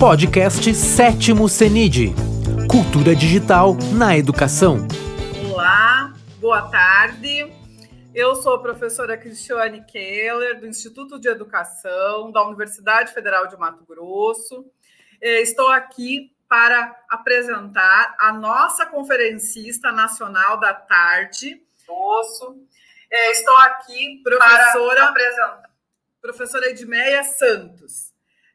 Podcast Sétimo CENID Cultura Digital na Educação. Olá, boa tarde. Eu sou a professora Cristiane Keller, do Instituto de Educação da Universidade Federal de Mato Grosso. Eh, estou aqui para apresentar a nossa conferencista nacional da tarde. Eh, estou aqui professora, para apresentar. professora Edmeia Santos.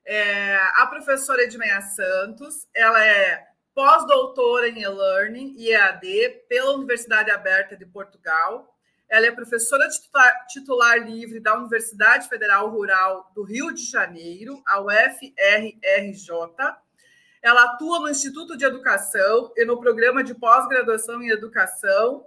É, a professora Edmeia Santos, ela é pós-doutora em e-learning e EAD pela Universidade Aberta de Portugal. Ela é professora titular, titular, livre da Universidade Federal Rural do Rio de Janeiro, a UFRRJ. Ela atua no Instituto de Educação e no Programa de Pós-Graduação em Educação,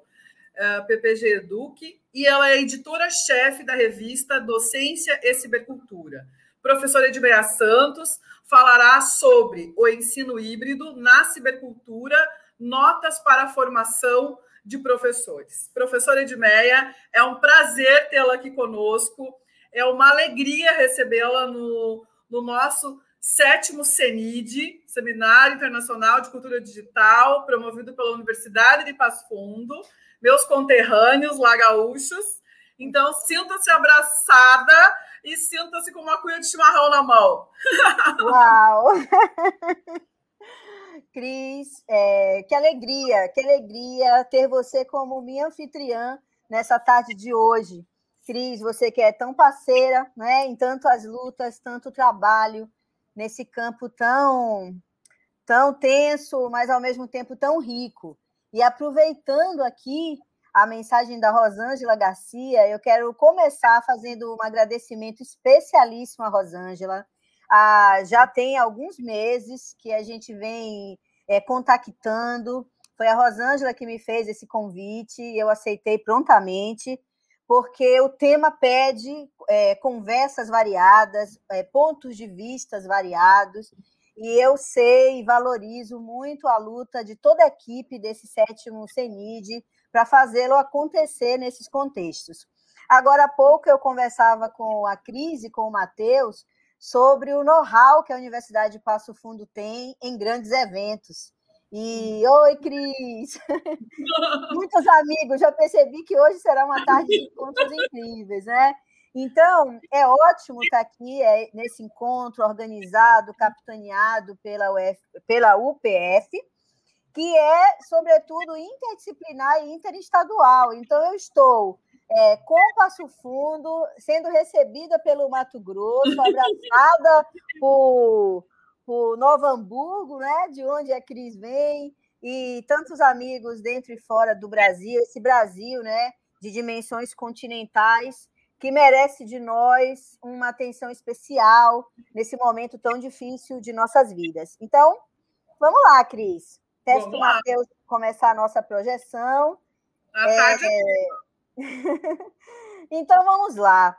eh, PPG Eduque, e ela é editora-chefe da revista Docência e Cibercultura. Professora Edmeia Santos falará sobre o ensino híbrido na cibercultura, notas para a formação de professores. Professora Edmeia, é um prazer tê-la aqui conosco, é uma alegria recebê-la no, no nosso sétimo CENID, Seminário Internacional de Cultura Digital, promovido pela Universidade de Passo Fundo, meus conterrâneos lá. Então, sinta-se abraçada e sinta-se com uma cuia de chimarrão na mão. Uau! Cris, é, que alegria, que alegria ter você como minha anfitriã nessa tarde de hoje. Cris, você que é tão parceira né, em tantas lutas, tanto trabalho nesse campo tão, tão tenso, mas ao mesmo tempo tão rico. E aproveitando aqui a mensagem da Rosângela Garcia, eu quero começar fazendo um agradecimento especialíssimo à Rosângela. Ah, já tem alguns meses que a gente vem é, contactando. Foi a Rosângela que me fez esse convite, eu aceitei prontamente, porque o tema pede é, conversas variadas, é, pontos de vistas variados, e eu sei e valorizo muito a luta de toda a equipe desse sétimo CENID para fazê-lo acontecer nesses contextos. Agora há pouco eu conversava com a Cris e com o Matheus sobre o know-how que a Universidade de Passo Fundo tem em grandes eventos. E oi, Cris! Muitos amigos, já percebi que hoje será uma tarde de encontros incríveis, né? Então, é ótimo estar aqui é, nesse encontro organizado, capitaneado pela, Uf, pela UPF, que é, sobretudo, interdisciplinar e interestadual. Então, eu estou é, com Passo Fundo, sendo recebida pelo Mato Grosso, abraçada por, por Novo Hamburgo, né, de onde a Cris vem, e tantos amigos dentro e fora do Brasil, esse Brasil né, de dimensões continentais, que merece de nós uma atenção especial nesse momento tão difícil de nossas vidas. Então, vamos lá, Cris. Peço para o Matheus começar a nossa projeção. A tarde é... então vamos lá.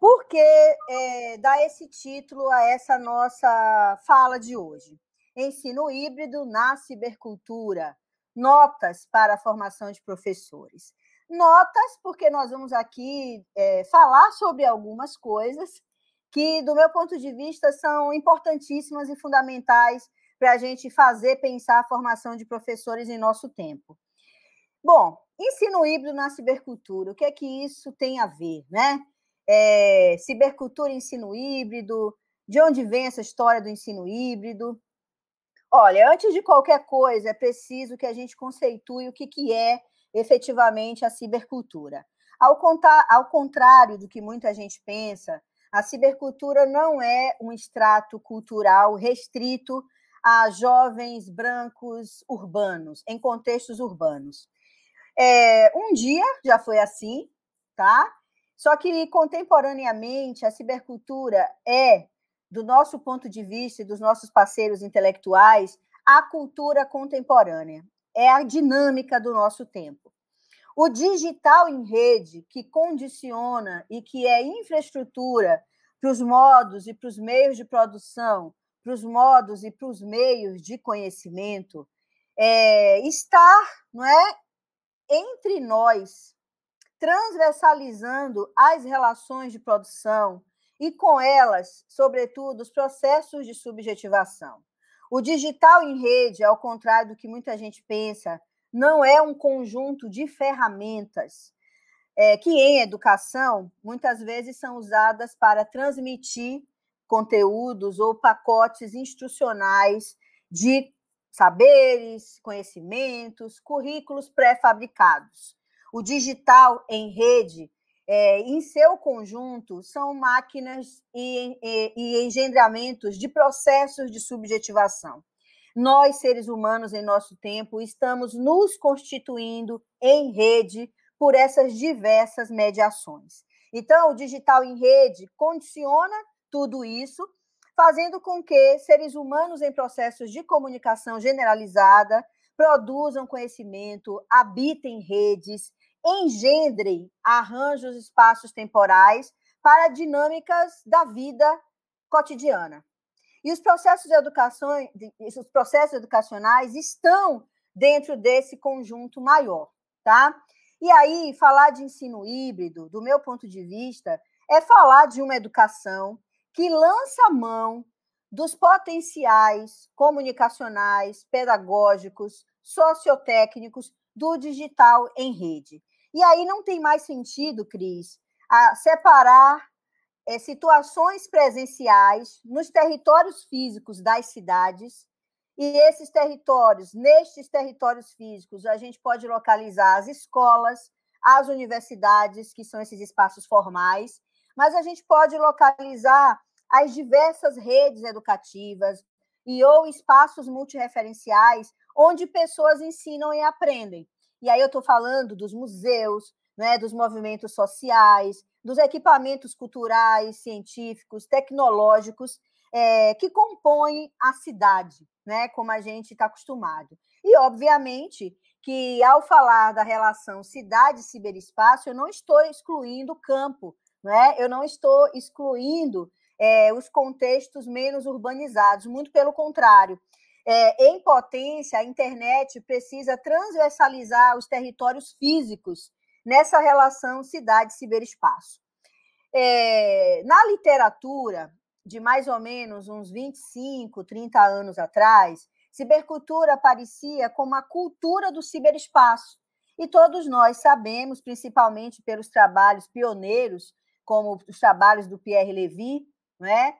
Por que é, dar esse título a essa nossa fala de hoje? Ensino híbrido na cibercultura. Notas para a formação de professores. Notas, porque nós vamos aqui é, falar sobre algumas coisas que, do meu ponto de vista, são importantíssimas e fundamentais para a gente fazer pensar a formação de professores em nosso tempo. Bom, ensino híbrido na cibercultura, o que é que isso tem a ver, né? É, cibercultura ensino híbrido, de onde vem essa história do ensino híbrido? Olha, antes de qualquer coisa, é preciso que a gente conceitue o que, que é efetivamente a cibercultura. Ao, contar, ao contrário do que muita gente pensa, a cibercultura não é um extrato cultural restrito a jovens brancos urbanos, em contextos urbanos. É, um dia já foi assim, tá? Só que contemporaneamente a cibercultura é, do nosso ponto de vista e dos nossos parceiros intelectuais, a cultura contemporânea. É a dinâmica do nosso tempo. O digital em rede, que condiciona e que é infraestrutura para os modos e para os meios de produção para os modos e para os meios de conhecimento, é, estar não é, entre nós, transversalizando as relações de produção e com elas, sobretudo, os processos de subjetivação. O digital em rede, ao contrário do que muita gente pensa, não é um conjunto de ferramentas é, que, em educação, muitas vezes são usadas para transmitir conteúdos ou pacotes instrucionais de saberes, conhecimentos, currículos pré-fabricados. O digital em rede, é, em seu conjunto, são máquinas e, e, e engendramentos de processos de subjetivação. Nós, seres humanos, em nosso tempo, estamos nos constituindo em rede por essas diversas mediações. Então, o digital em rede condiciona tudo isso, fazendo com que seres humanos em processos de comunicação generalizada produzam conhecimento, habitem redes, engendrem arranjos espaços temporais para dinâmicas da vida cotidiana. E os processos os processos educacionais estão dentro desse conjunto maior, tá? E aí, falar de ensino híbrido, do meu ponto de vista, é falar de uma educação que lança mão dos potenciais comunicacionais, pedagógicos, sociotécnicos do digital em rede. E aí não tem mais sentido, Cris, separar é, situações presenciais nos territórios físicos das cidades. E esses territórios, nestes territórios físicos, a gente pode localizar as escolas, as universidades, que são esses espaços formais, mas a gente pode localizar as diversas redes educativas e ou espaços multireferenciais onde pessoas ensinam e aprendem. E aí eu estou falando dos museus, né, dos movimentos sociais, dos equipamentos culturais, científicos, tecnológicos é, que compõem a cidade, né, como a gente está acostumado. E, obviamente, que ao falar da relação cidade-ciberespaço, eu não estou excluindo o campo, né? eu não estou excluindo é, os contextos menos urbanizados, muito pelo contrário. É, em potência, a internet precisa transversalizar os territórios físicos nessa relação cidade-ciberespaço. É, na literatura, de mais ou menos uns 25, 30 anos atrás, cibercultura aparecia como a cultura do ciberespaço. E todos nós sabemos, principalmente pelos trabalhos pioneiros, como os trabalhos do Pierre Levy, né,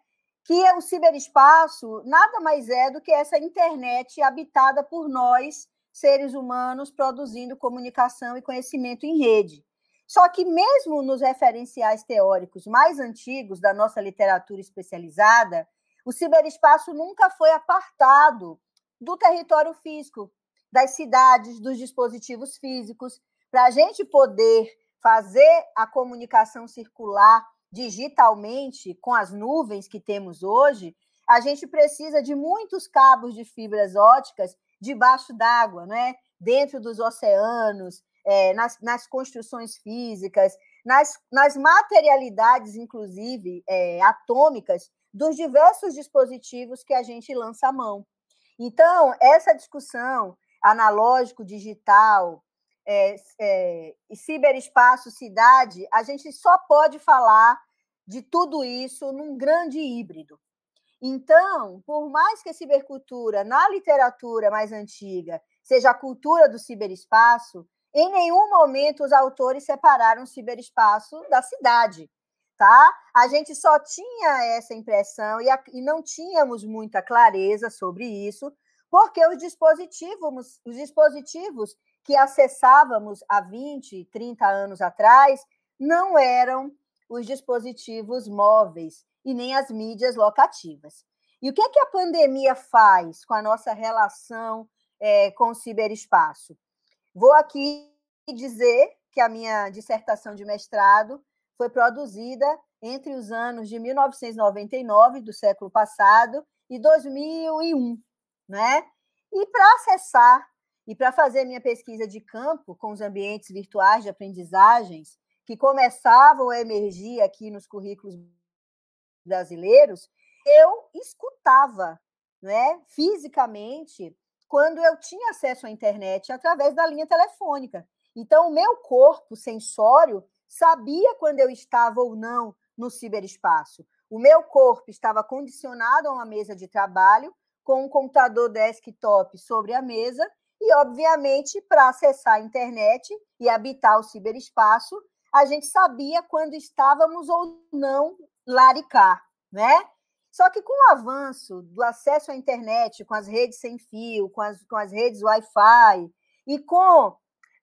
que o ciberespaço nada mais é do que essa internet habitada por nós, seres humanos, produzindo comunicação e conhecimento em rede. Só que, mesmo nos referenciais teóricos mais antigos da nossa literatura especializada, o ciberespaço nunca foi apartado do território físico, das cidades, dos dispositivos físicos, para a gente poder fazer a comunicação circular digitalmente com as nuvens que temos hoje, a gente precisa de muitos cabos de fibras óticas debaixo d'água, né? dentro dos oceanos, é, nas, nas, construções físicas, nas, nas materialidades, inclusive é, atômicas, dos diversos dispositivos que a gente lança a mão. Então, essa discussão analógico, digital, é, é, ciberespaço, cidade, a gente só pode falar de tudo isso num grande híbrido. Então, por mais que a cibercultura, na literatura mais antiga, seja a cultura do ciberespaço, em nenhum momento os autores separaram o ciberespaço da cidade. Tá? A gente só tinha essa impressão e, a, e não tínhamos muita clareza sobre isso, porque os dispositivos, os dispositivos que acessávamos há 20, 30 anos atrás não eram os dispositivos móveis e nem as mídias locativas. E o que, é que a pandemia faz com a nossa relação é, com o ciberespaço? Vou aqui dizer que a minha dissertação de mestrado foi produzida entre os anos de 1999, do século passado, e 2001, né? E para acessar e para fazer minha pesquisa de campo com os ambientes virtuais de aprendizagens que começavam a emergir aqui nos currículos brasileiros, eu escutava, né, fisicamente, quando eu tinha acesso à internet através da linha telefônica. Então, o meu corpo sensório sabia quando eu estava ou não no ciberespaço. o meu corpo estava condicionado a uma mesa de trabalho, com um computador desktop sobre a mesa, e, obviamente, para acessar a internet e habitar o ciberespaço, a gente sabia quando estávamos ou não laricar, né? Só que com o avanço do acesso à internet, com as redes sem fio, com as, com as redes Wi-Fi e com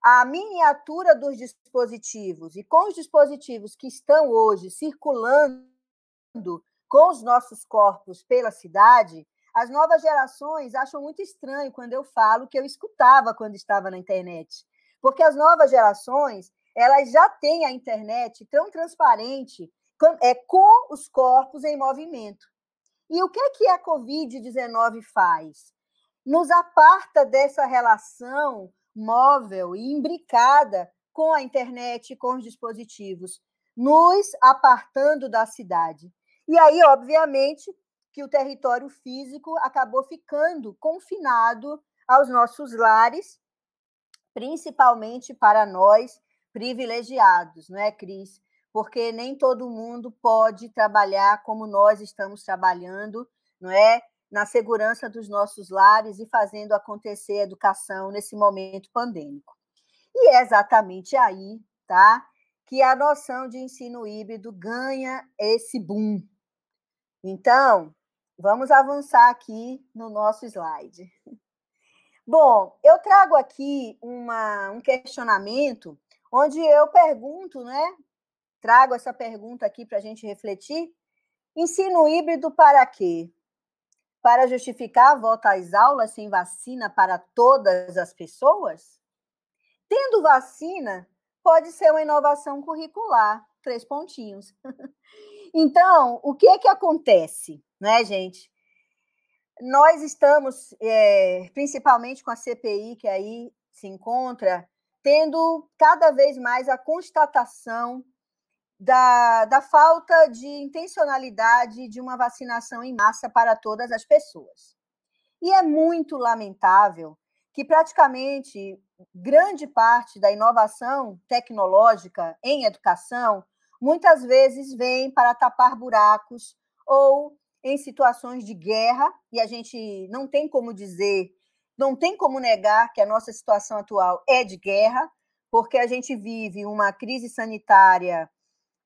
a miniatura dos dispositivos e com os dispositivos que estão hoje circulando com os nossos corpos pela cidade, as novas gerações acham muito estranho quando eu falo que eu escutava quando estava na internet. Porque as novas gerações, elas já têm a internet tão transparente é, com os corpos em movimento. E o que, é que a Covid-19 faz? Nos aparta dessa relação móvel e imbricada com a internet com os dispositivos, nos apartando da cidade. E aí, obviamente, que o território físico acabou ficando confinado aos nossos lares, principalmente para nós privilegiados, não é, Cris? Porque nem todo mundo pode trabalhar como nós estamos trabalhando, não é? Na segurança dos nossos lares e fazendo acontecer a educação nesse momento pandêmico. E é exatamente aí, tá? Que a noção de ensino híbrido ganha esse boom. Então, Vamos avançar aqui no nosso slide. Bom, eu trago aqui uma, um questionamento onde eu pergunto, né? Trago essa pergunta aqui para a gente refletir. Ensino híbrido para quê? Para justificar a volta às aulas sem vacina para todas as pessoas? Tendo vacina, pode ser uma inovação curricular. Três pontinhos. Então, o que é que acontece? Né, gente? Nós estamos, é, principalmente com a CPI, que aí se encontra, tendo cada vez mais a constatação da, da falta de intencionalidade de uma vacinação em massa para todas as pessoas. E é muito lamentável que praticamente grande parte da inovação tecnológica em educação muitas vezes vem para tapar buracos ou em situações de guerra, e a gente não tem como dizer, não tem como negar que a nossa situação atual é de guerra, porque a gente vive uma crise sanitária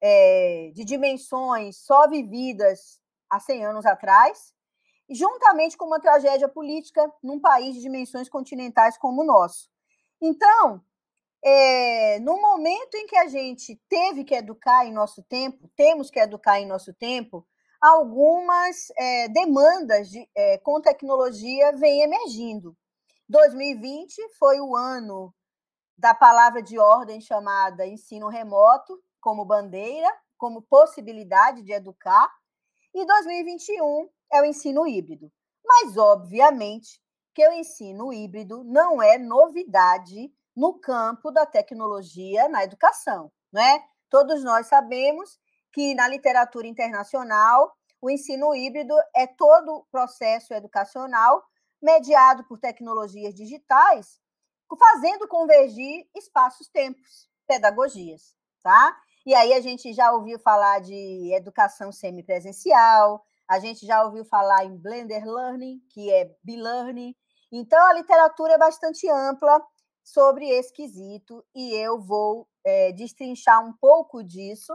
é, de dimensões só vividas há 100 anos atrás, juntamente com uma tragédia política num país de dimensões continentais como o nosso. Então, é, no momento em que a gente teve que educar em nosso tempo, temos que educar em nosso tempo, algumas é, demandas de, é, com tecnologia vêm emergindo. 2020 foi o ano da palavra de ordem chamada ensino remoto, como bandeira, como possibilidade de educar, e 2021 é o ensino híbrido. Mas, obviamente, que o ensino híbrido não é novidade no campo da tecnologia na educação, né? Todos nós sabemos que na literatura internacional o ensino híbrido é todo o processo educacional mediado por tecnologias digitais, fazendo convergir espaços-tempos, pedagogias, tá? E aí a gente já ouviu falar de educação semipresencial, a gente já ouviu falar em blended learning, que é b-learning. Então a literatura é bastante ampla sobre esse quesito e eu vou é, destrinchar um pouco disso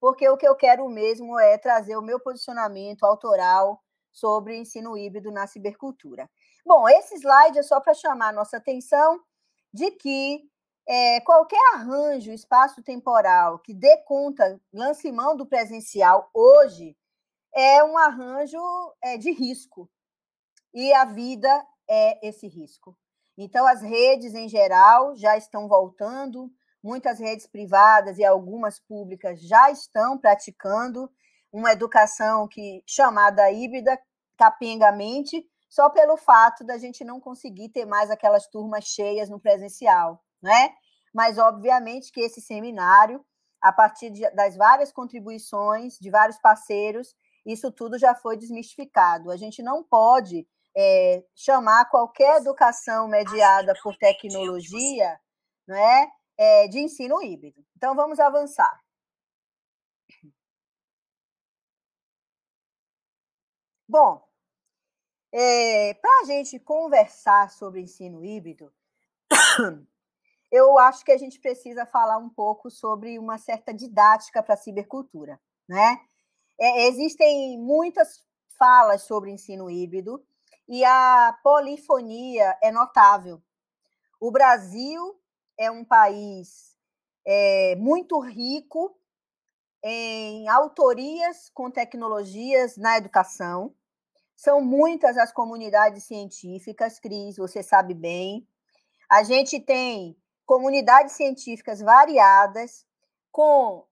porque o que eu quero mesmo é trazer o meu posicionamento autoral sobre ensino híbrido na cibercultura. Bom, esse slide é só para chamar a nossa atenção de que é, qualquer arranjo espaço-temporal que dê conta, lance mão do presencial hoje, é um arranjo é, de risco. E a vida é esse risco. Então, as redes, em geral, já estão voltando Muitas redes privadas e algumas públicas já estão praticando uma educação que chamada híbrida capengamente, só pelo fato da gente não conseguir ter mais aquelas turmas cheias no presencial, né? Mas obviamente que esse seminário, a partir de, das várias contribuições de vários parceiros, isso tudo já foi desmistificado. A gente não pode é, chamar qualquer educação mediada por tecnologia, não é? de ensino híbrido. Então, vamos avançar. Bom, é, para a gente conversar sobre ensino híbrido, eu acho que a gente precisa falar um pouco sobre uma certa didática para a cibercultura, né? É, existem muitas falas sobre ensino híbrido e a polifonia é notável. O Brasil é um país é, muito rico em autorias com tecnologias na educação. São muitas as comunidades científicas, Cris, você sabe bem. A gente tem comunidades científicas variadas, com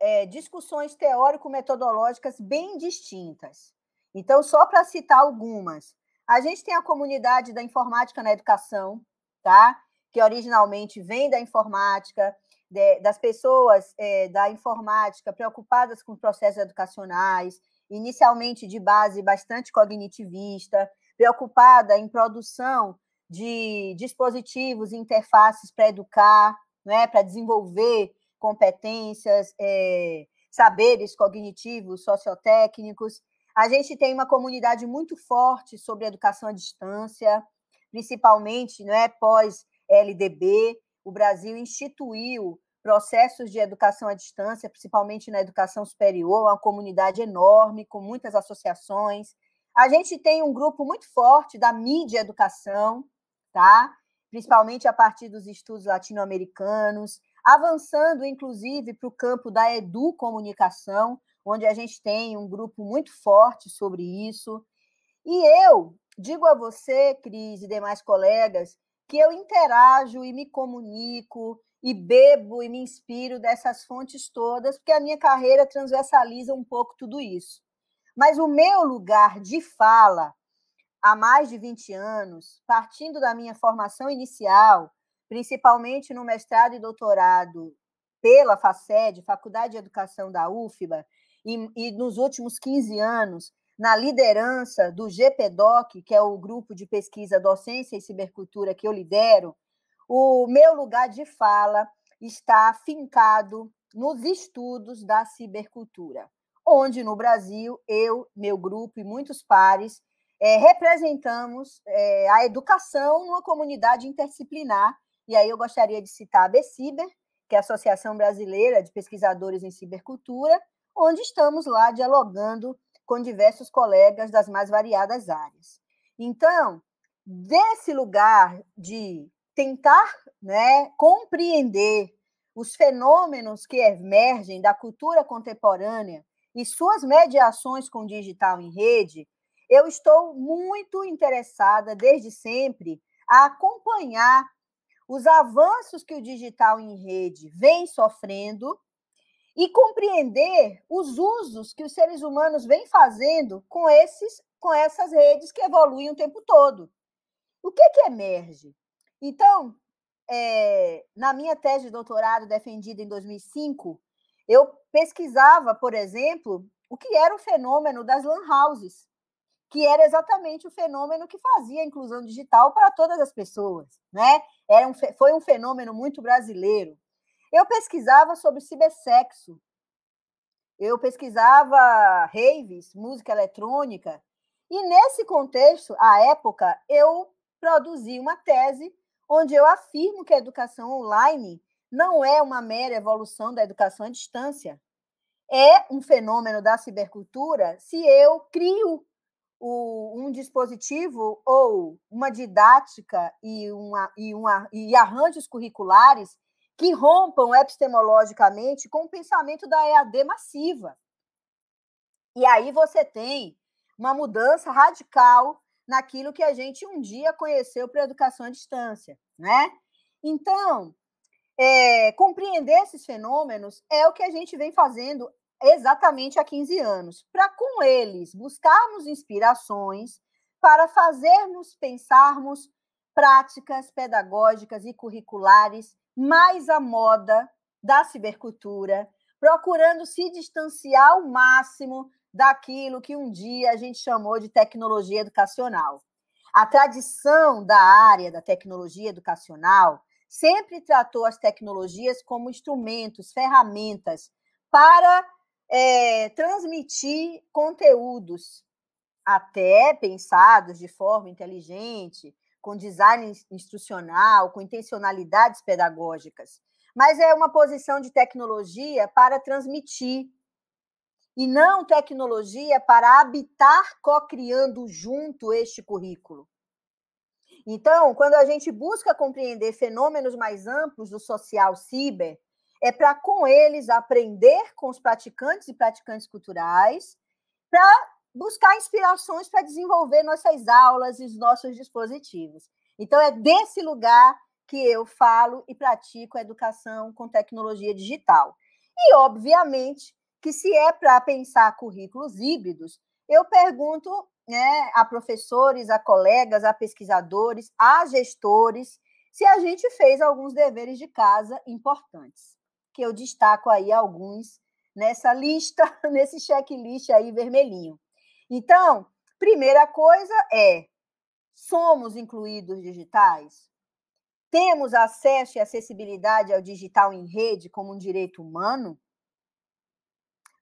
é, discussões teórico-metodológicas bem distintas. Então, só para citar algumas, a gente tem a comunidade da informática na educação, tá? Que originalmente vem da informática, de, das pessoas é, da informática preocupadas com processos educacionais, inicialmente de base bastante cognitivista, preocupada em produção de dispositivos interfaces para educar, né, para desenvolver competências, é, saberes cognitivos, sociotécnicos. A gente tem uma comunidade muito forte sobre educação à distância, principalmente né, pós-LDB. O Brasil instituiu processos de educação à distância, principalmente na educação superior, uma comunidade enorme, com muitas associações. A gente tem um grupo muito forte da mídia educação, tá? principalmente a partir dos estudos latino-americanos, avançando, inclusive, para o campo da educomunicação, onde a gente tem um grupo muito forte sobre isso. E eu digo a você, Cris, e demais colegas, que eu interajo e me comunico e bebo e me inspiro dessas fontes todas, porque a minha carreira transversaliza um pouco tudo isso. Mas o meu lugar de fala, há mais de 20 anos, partindo da minha formação inicial, principalmente no mestrado e doutorado pela FACED, Faculdade de Educação da UFBA, e, e nos últimos 15 anos, na liderança do GPDOC, que é o grupo de pesquisa Docência e Cibercultura que eu lidero, o meu lugar de fala está fincado nos estudos da cibercultura, onde no Brasil eu, meu grupo e muitos pares é, representamos é, a educação numa comunidade interdisciplinar. E aí eu gostaria de citar a BCiber, que é a Associação Brasileira de Pesquisadores em Cibercultura, onde estamos lá dialogando com diversos colegas das mais variadas áreas. Então, desse lugar de tentar né, compreender os fenômenos que emergem da cultura contemporânea e suas mediações com o digital em rede, eu estou muito interessada, desde sempre, a acompanhar os avanços que o digital em rede vem sofrendo e compreender os usos que os seres humanos vêm fazendo com esses com essas redes que evoluem o tempo todo. O que, que emerge? Então, é, na minha tese de doutorado defendida em 2005, eu pesquisava, por exemplo, o que era o fenômeno das lan houses, que era exatamente o fenômeno que fazia a inclusão digital para todas as pessoas, né? Era um, foi um fenômeno muito brasileiro. Eu pesquisava sobre cibersexo, eu pesquisava raves, música eletrônica, e nesse contexto, à época, eu produzi uma tese onde eu afirmo que a educação online não é uma mera evolução da educação à distância. É um fenômeno da cibercultura se eu crio o, um dispositivo ou uma didática e, uma, e, uma, e arranjos curriculares que rompam epistemologicamente com o pensamento da EAD massiva. E aí você tem uma mudança radical naquilo que a gente um dia conheceu para educação à distância, né? Então, é, compreender esses fenômenos é o que a gente vem fazendo exatamente há 15 anos, para com eles buscarmos inspirações para fazermos pensarmos práticas pedagógicas e curriculares mais à moda da cibercultura, procurando se distanciar ao máximo daquilo que um dia a gente chamou de tecnologia educacional. A tradição da área da tecnologia educacional sempre tratou as tecnologias como instrumentos, ferramentas para é, transmitir conteúdos até pensados de forma inteligente, com design instrucional, com intencionalidades pedagógicas, mas é uma posição de tecnologia para transmitir e não tecnologia para habitar co-criando junto este currículo. Então, quando a gente busca compreender fenômenos mais amplos do social ciber, é para com eles aprender com os praticantes e praticantes culturais, para buscar inspirações para desenvolver nossas aulas e os nossos dispositivos. Então, é desse lugar que eu falo e pratico a educação com tecnologia digital. E, obviamente, que se é para pensar currículos híbridos, eu pergunto né, a professores, a colegas, a pesquisadores, a gestores, se a gente fez alguns deveres de casa importantes, que eu destaco aí alguns nessa lista, nesse checklist aí vermelhinho. Então, primeira coisa é: somos incluídos digitais? Temos acesso e acessibilidade ao digital em rede como um direito humano?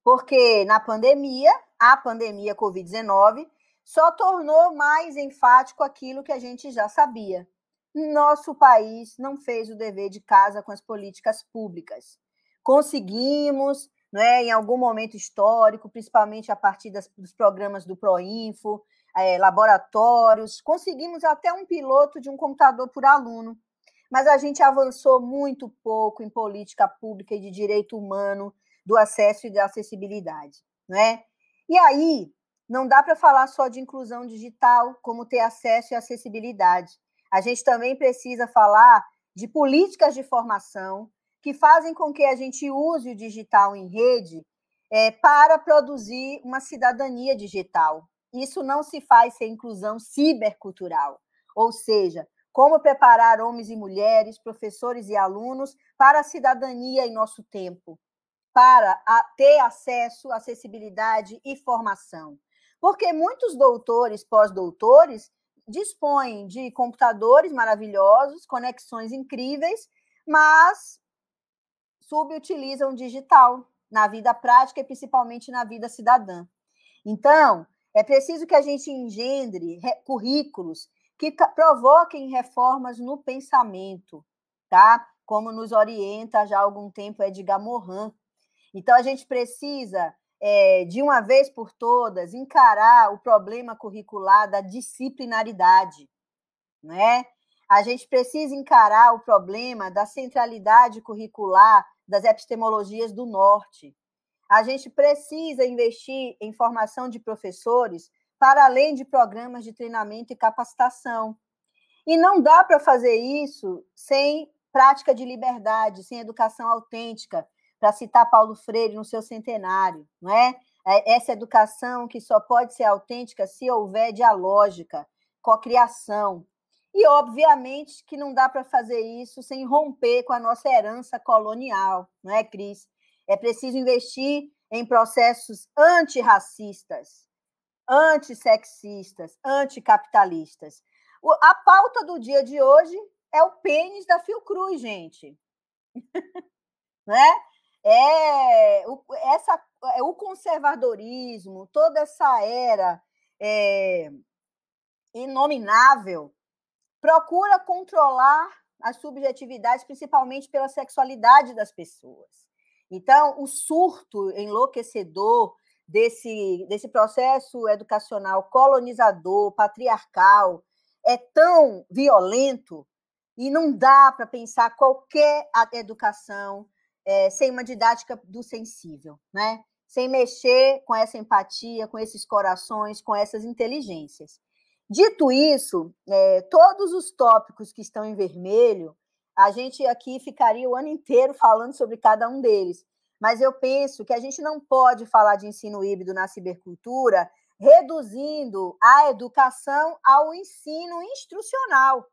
Porque na pandemia, a pandemia Covid-19 só tornou mais enfático aquilo que a gente já sabia. Nosso país não fez o dever de casa com as políticas públicas. Conseguimos né, em algum momento histórico, principalmente a partir das, dos programas do Proinfo, é, laboratórios, conseguimos até um piloto de um computador por aluno, mas a gente avançou muito pouco em política pública e de direito humano, do acesso e da acessibilidade, né? E aí, não dá para falar só de inclusão digital, como ter acesso e acessibilidade. A gente também precisa falar de políticas de formação, que fazem com que a gente use o digital em rede é, para produzir uma cidadania digital. Isso não se faz sem inclusão cibercultural, ou seja, como preparar homens e mulheres, professores e alunos para a cidadania em nosso tempo, para ter acesso, acessibilidade e formação. Porque muitos doutores, pós-doutores, dispõem de computadores maravilhosos, conexões incríveis, mas subutilizam o digital na vida prática e principalmente na vida cidadã. Então, é preciso que a gente engendre currículos que provoquem reformas no pensamento, tá? Como nos orienta já há algum tempo Edgar Morin. Então, a gente precisa, é, de uma vez por todas, encarar o problema curricular da disciplinaridade, né? A gente precisa encarar o problema da centralidade curricular das epistemologias do norte. A gente precisa investir em formação de professores para além de programas de treinamento e capacitação. E não dá para fazer isso sem prática de liberdade, sem educação autêntica, para citar Paulo Freire no seu centenário, não é? é? Essa educação que só pode ser autêntica se houver dialógica, cocriação, e, obviamente, que não dá para fazer isso sem romper com a nossa herança colonial, não é, Cris? É preciso investir em processos antirracistas, antissexistas, anticapitalistas. A pauta do dia de hoje é o pênis da Fiocruz, gente. né? É, o, essa, é o conservadorismo, toda essa era é, inominável procura controlar as subjetividades, principalmente pela sexualidade das pessoas. Então, o surto enlouquecedor desse, desse processo educacional colonizador, patriarcal, é tão violento e não dá para pensar qualquer educação é, sem uma didática do sensível, né? sem mexer com essa empatia, com esses corações, com essas inteligências. Dito isso, é, todos os tópicos que estão em vermelho, a gente aqui ficaria o ano inteiro falando sobre cada um deles. Mas eu penso que a gente não pode falar de ensino híbrido na cibercultura reduzindo a educação ao ensino instrucional.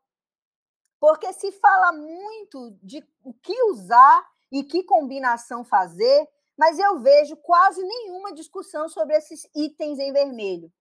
Porque se fala muito de o que usar e que combinação fazer, mas eu vejo quase nenhuma discussão sobre esses itens em vermelho.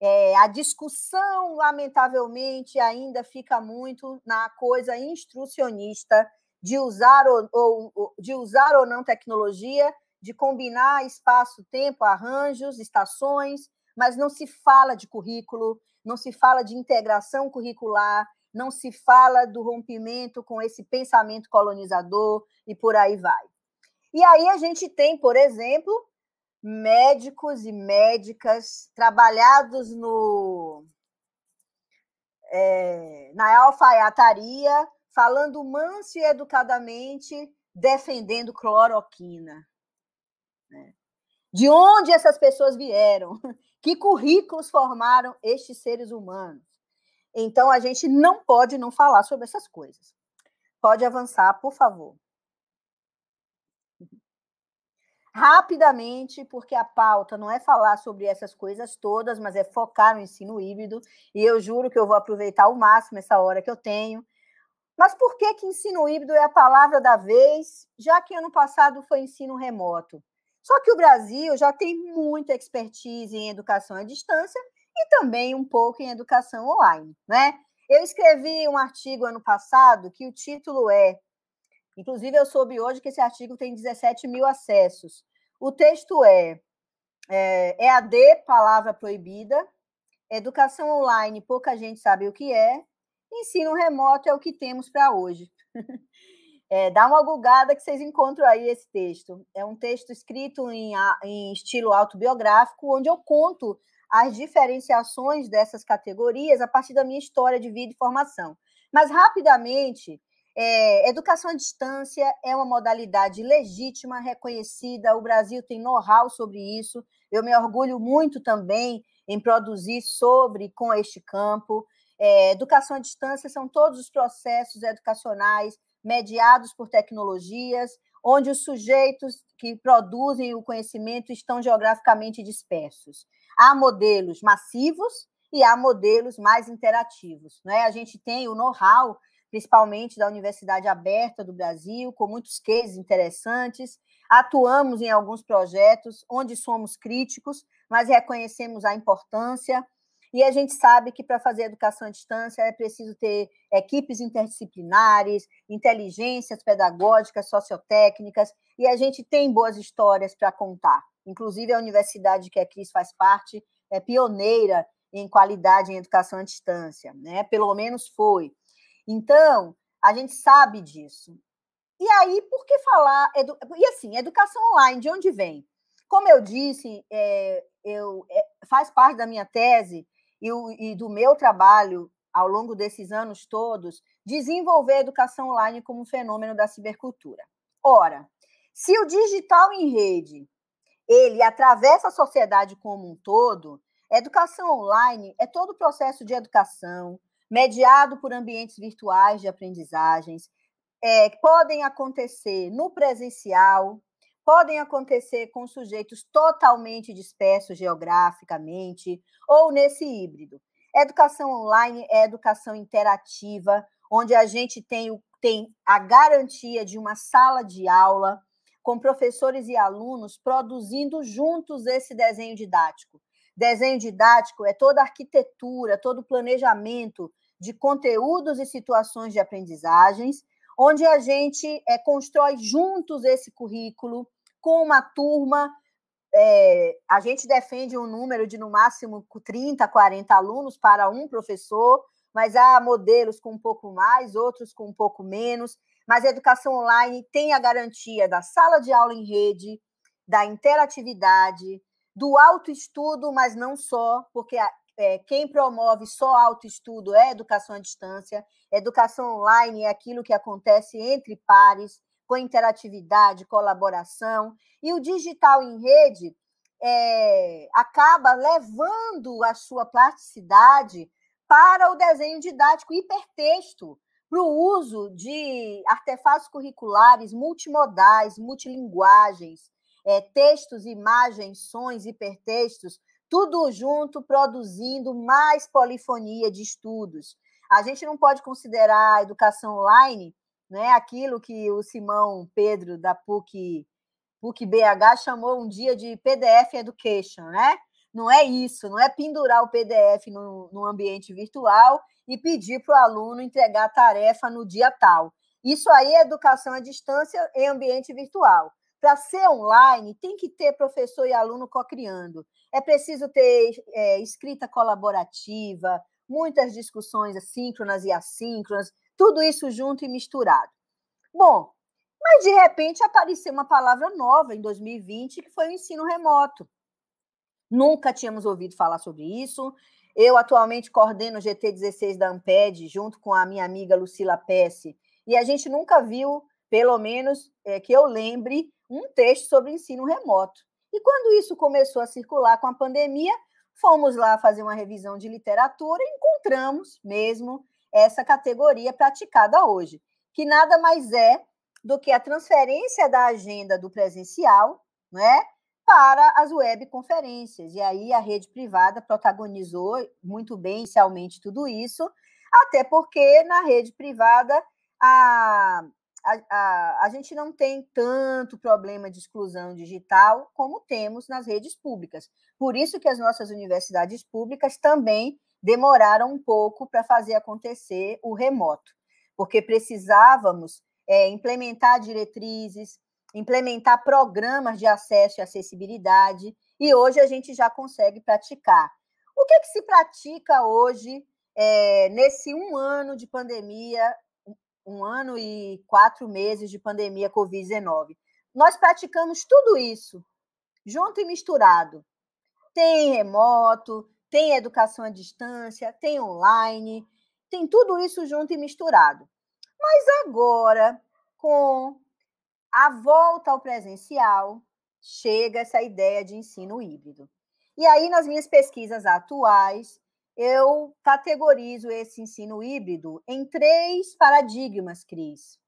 É, a discussão, lamentavelmente, ainda fica muito na coisa instrucionista de usar ou, ou, de usar ou não tecnologia, de combinar espaço-tempo, arranjos, estações, mas não se fala de currículo, não se fala de integração curricular, não se fala do rompimento com esse pensamento colonizador e por aí vai. E aí a gente tem, por exemplo, médicos e médicas trabalhados no é, na alfaiataria, falando manso e educadamente, defendendo cloroquina. Né? De onde essas pessoas vieram? Que currículos formaram estes seres humanos? Então, a gente não pode não falar sobre essas coisas. Pode avançar, por favor. Rapidamente, porque a pauta não é falar sobre essas coisas todas, mas é focar no ensino híbrido, e eu juro que eu vou aproveitar ao máximo essa hora que eu tenho. Mas por que, que ensino híbrido é a palavra da vez, já que ano passado foi ensino remoto? Só que o Brasil já tem muita expertise em educação à distância e também um pouco em educação online, né? Eu escrevi um artigo ano passado que o título é, inclusive eu soube hoje que esse artigo tem 17 mil acessos. O texto é, é EAD, palavra proibida, educação online, pouca gente sabe o que é, ensino remoto é o que temos para hoje. É, dá uma bugada que vocês encontram aí esse texto. É um texto escrito em, em estilo autobiográfico, onde eu conto as diferenciações dessas categorias a partir da minha história de vida e formação. Mas, rapidamente, é, educação à distância é uma modalidade legítima, reconhecida, o Brasil tem know-how sobre isso, eu me orgulho muito também em produzir sobre com este campo. É, educação à distância são todos os processos educacionais mediados por tecnologias, onde os sujeitos que produzem o conhecimento estão geograficamente dispersos. Há modelos massivos e há modelos mais interativos. Né? A gente tem o know-how, principalmente da Universidade Aberta do Brasil, com muitos cases interessantes. Atuamos em alguns projetos onde somos críticos, mas reconhecemos a importância. E a gente sabe que para fazer educação à distância é preciso ter equipes interdisciplinares, inteligências pedagógicas, sociotécnicas, e a gente tem boas histórias para contar. Inclusive, a universidade que a Cris faz parte é pioneira em qualidade em educação à distância, né? Pelo menos foi. Então, a gente sabe disso. E aí, por que falar? Edu... E assim, educação online, de onde vem? Como eu disse, é, eu, é, faz parte da minha tese e, o, e do meu trabalho ao longo desses anos todos, desenvolver a educação online como um fenômeno da cibercultura. Ora, se o digital em rede ele atravessa a sociedade como um todo, educação online é todo o processo de educação, mediado por ambientes virtuais de aprendizagens, é, podem acontecer no presencial, podem acontecer com sujeitos totalmente dispersos geograficamente, ou nesse híbrido. Educação online é educação interativa, onde a gente tem, tem a garantia de uma sala de aula com professores e alunos produzindo juntos esse desenho didático. Desenho didático é toda a arquitetura, todo o planejamento de conteúdos e situações de aprendizagens, onde a gente é, constrói juntos esse currículo com uma turma. É, a gente defende um número de no máximo 30, 40 alunos para um professor, mas há modelos com um pouco mais, outros com um pouco menos mas a educação online tem a garantia da sala de aula em rede, da interatividade, do autoestudo, mas não só, porque é, quem promove só autoestudo é educação à distância. Educação online é aquilo que acontece entre pares, com interatividade, colaboração. E o digital em rede é, acaba levando a sua plasticidade para o desenho didático hipertexto, para o uso de artefatos curriculares multimodais, multilinguagens, é, textos, imagens, sons, hipertextos, tudo junto produzindo mais polifonia de estudos. A gente não pode considerar a educação online né, aquilo que o Simão Pedro, da PUC, PUC BH, chamou um dia de PDF Education, né? Não é isso, não é pendurar o PDF no, no ambiente virtual e pedir para o aluno entregar a tarefa no dia tal. Isso aí é educação à distância em ambiente virtual. Para ser online, tem que ter professor e aluno co-criando. É preciso ter é, escrita colaborativa, muitas discussões assíncronas e assíncronas, tudo isso junto e misturado. Bom, mas de repente apareceu uma palavra nova em 2020, que foi o ensino remoto. Nunca tínhamos ouvido falar sobre isso. Eu atualmente coordeno o GT16 da Amped, junto com a minha amiga Lucila Pesce, e a gente nunca viu, pelo menos é, que eu lembre, um texto sobre ensino remoto. E quando isso começou a circular com a pandemia, fomos lá fazer uma revisão de literatura e encontramos mesmo essa categoria praticada hoje, que nada mais é do que a transferência da agenda do presencial né, para as webconferências. E aí a rede privada protagonizou muito bem inicialmente tudo isso, até porque na rede privada a, a, a, gente não tem tanto problema de exclusão digital como temos nas redes públicas. Por isso que as nossas universidades públicas também demoraram um pouco para fazer acontecer o remoto, porque precisávamos é, implementar diretrizes, implementar programas de acesso e acessibilidade, e hoje a gente já consegue praticar. O que, é que se pratica hoje, é, nesse um ano de pandemia, um ano e quatro meses de pandemia Covid-19? Nós praticamos tudo isso, junto e misturado. Tem remoto, tem educação à distância, tem online, tem tudo isso junto e misturado. Mas agora, com a volta ao presencial, chega essa ideia de ensino híbrido. E aí, nas minhas pesquisas atuais, eu categorizo esse ensino híbrido em três paradigmas, Cris.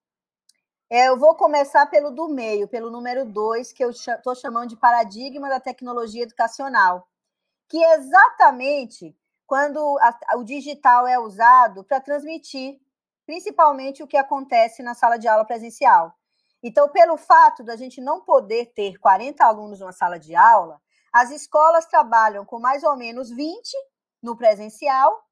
É, eu vou começar pelo do meio, pelo número dois, que eu estou chamando de paradigma da tecnologia educacional, que é exatamente quando a, o digital é usado para transmitir principalmente o que acontece na sala de aula presencial. Então, pelo fato da gente não poder ter 40 alunos numa sala de aula, as escolas trabalham com mais ou menos 20 no presencial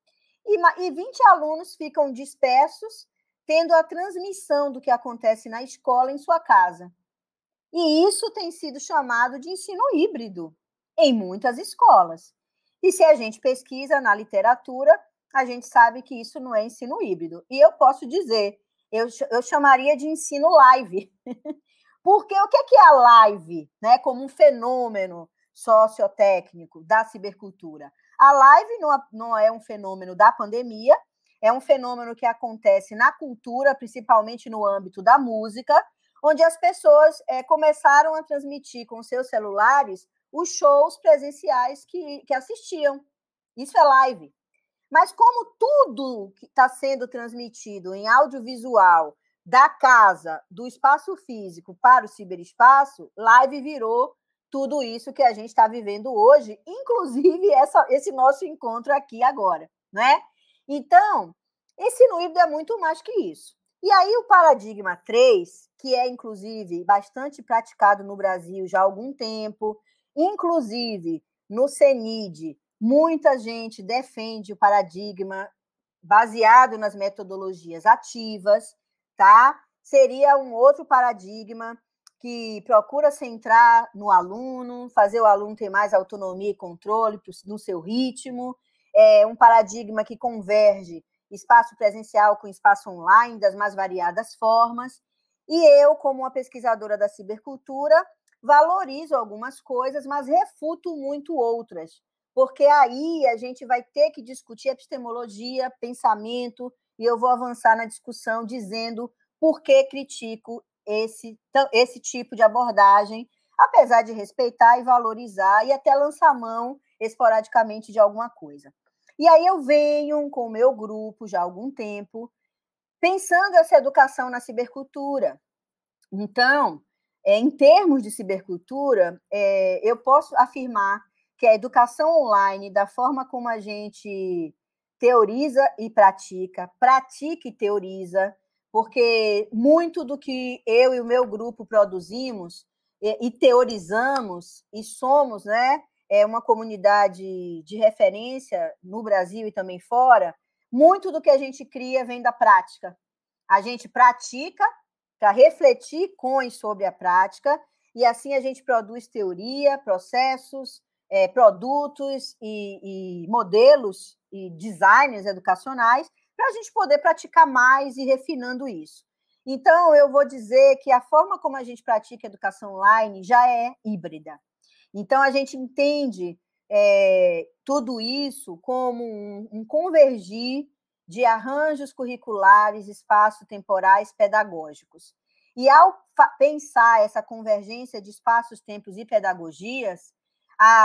e 20 alunos ficam dispersos, tendo a transmissão do que acontece na escola em sua casa. E isso tem sido chamado de ensino híbrido em muitas escolas. E se a gente pesquisa na literatura, a gente sabe que isso não é ensino híbrido. E eu posso dizer, eu, eu chamaria de ensino live. Porque o que é, é a live, né, como um fenômeno sociotécnico da cibercultura? A live não, não é um fenômeno da pandemia, é um fenômeno que acontece na cultura, principalmente no âmbito da música, onde as pessoas é, começaram a transmitir com seus celulares os shows presenciais que, que assistiam. Isso é live. Mas como tudo que está sendo transmitido em audiovisual da casa, do espaço físico para o ciberespaço, live virou tudo isso que a gente está vivendo hoje, inclusive essa, esse nosso encontro aqui agora, né? Então, ensino híbrido é muito mais que isso. E aí o paradigma 3, que é inclusive bastante praticado no Brasil já há algum tempo, inclusive no CENID, Muita gente defende o paradigma baseado nas metodologias ativas, tá? Seria um outro paradigma que procura centrar no aluno, fazer o aluno ter mais autonomia e controle no seu ritmo. É um paradigma que converge espaço presencial com espaço online das mais variadas formas. E eu, como uma pesquisadora da cibercultura, valorizo algumas coisas, mas refuto muito outras porque aí a gente vai ter que discutir epistemologia, pensamento, e eu vou avançar na discussão dizendo por que critico esse, esse tipo de abordagem, apesar de respeitar e valorizar e até lançar mão esporadicamente de alguma coisa. E aí eu venho com o meu grupo já há algum tempo, pensando essa educação na cibercultura. Então, é, em termos de cibercultura, é, eu posso afirmar que a educação online, da forma como a gente teoriza e pratica, pratica e teoriza, porque muito do que eu e o meu grupo produzimos e, teorizamos e somos, né, é uma comunidade de referência no Brasil e também fora, muito do que a gente cria vem da prática. A gente pratica para refletir com e sobre a prática e assim a gente produz teoria, processos, é, produtos e, e modelos e designs educacionais para a gente poder praticar mais e refinando isso. Então, eu vou dizer que a forma como a gente pratica educação online já é híbrida. Então, a gente entende é, tudo isso como um, um convergir de arranjos curriculares, espaço-temporais pedagógicos. E ao pensar essa convergência de espaços, tempos e pedagogias,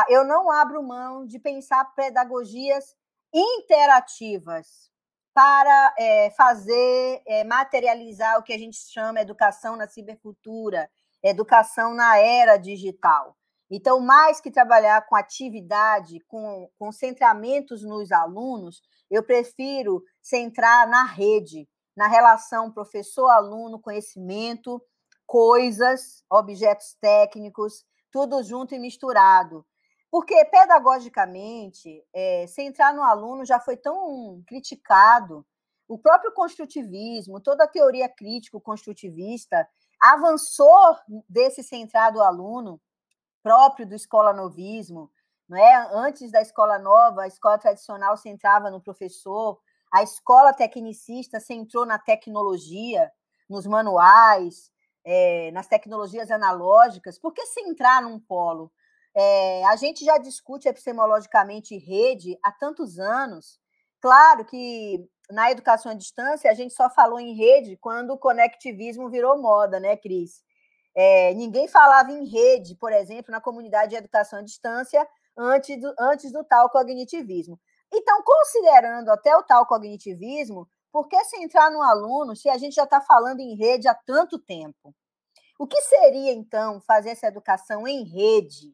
eu não abro mão de pensar pedagogias interativas para é, fazer, é, materializar o que a gente chama educação na cibercultura, educação na era digital. Então, mais que trabalhar com atividade, com concentramentos nos alunos, eu prefiro centrar na rede, na relação professor-aluno, conhecimento, coisas, objetos técnicos, tudo junto e misturado. Porque, pedagogicamente, é, centrar no aluno já foi tão criticado. O próprio construtivismo, toda a teoria crítico-construtivista avançou desse centrado aluno próprio do escola novismo, não é? Antes da escola nova, a escola tradicional centrava no professor, a escola tecnicista centrou na tecnologia, nos manuais, é, nas tecnologias analógicas. Por que centrar num polo? É, a gente já discute epistemologicamente rede há tantos anos. Claro que na educação à distância a gente só falou em rede quando o conectivismo virou moda, né, Cris? É, ninguém falava em rede, por exemplo, na comunidade de educação à distância antes do, antes do tal cognitivismo. Então, considerando até o tal cognitivismo, por que centrar no aluno se a gente já está falando em rede há tanto tempo? O que seria, então, fazer essa educação em rede,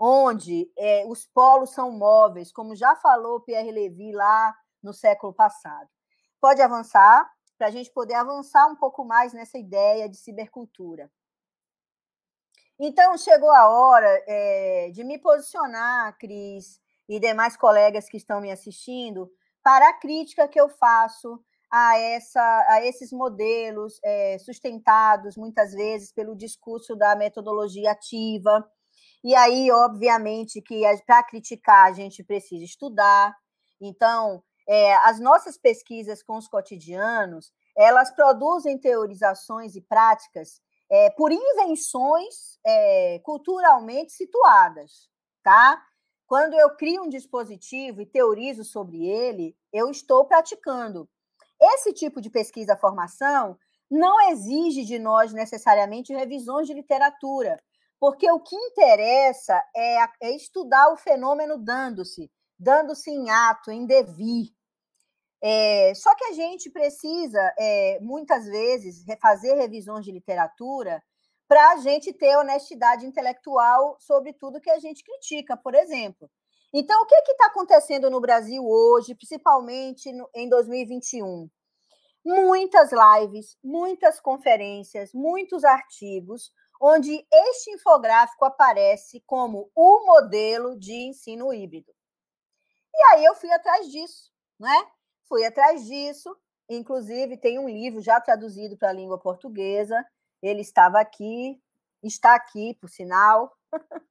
onde é, os polos são móveis, como já falou Pierre Levy lá no século passado? Pode avançar, para a gente poder avançar um pouco mais nessa ideia de cibercultura. Então, chegou a hora é, de me posicionar, Cris, e demais colegas que estão me assistindo, para a crítica que eu faço a, essa, a esses modelos é, sustentados, muitas vezes, pelo discurso da metodologia ativa. E aí, obviamente, que para criticar a gente precisa estudar. Então, é, as nossas pesquisas com os cotidianos, elas produzem teorizações e práticas é, por invenções é, culturalmente situadas, tá? Quando eu crio um dispositivo e teorizo sobre ele, eu estou praticando. Esse tipo de pesquisa-formação não exige de nós necessariamente revisões de literatura, porque o que interessa é, é estudar o fenômeno dando-se, dando-se em ato, em devir, é, só que a gente precisa, é, muitas vezes, fazer revisões de literatura para a gente ter honestidade intelectual sobre tudo que a gente critica, por exemplo. Então, o que está acontecendo no Brasil hoje, principalmente no, em 2021? Muitas lives, muitas conferências, muitos artigos, onde este infográfico aparece como o modelo de ensino híbrido. E aí eu fui atrás disso, né? Fui atrás disso, inclusive tem um livro já traduzido para a língua portuguesa. Ele estava aqui, está aqui, por sinal,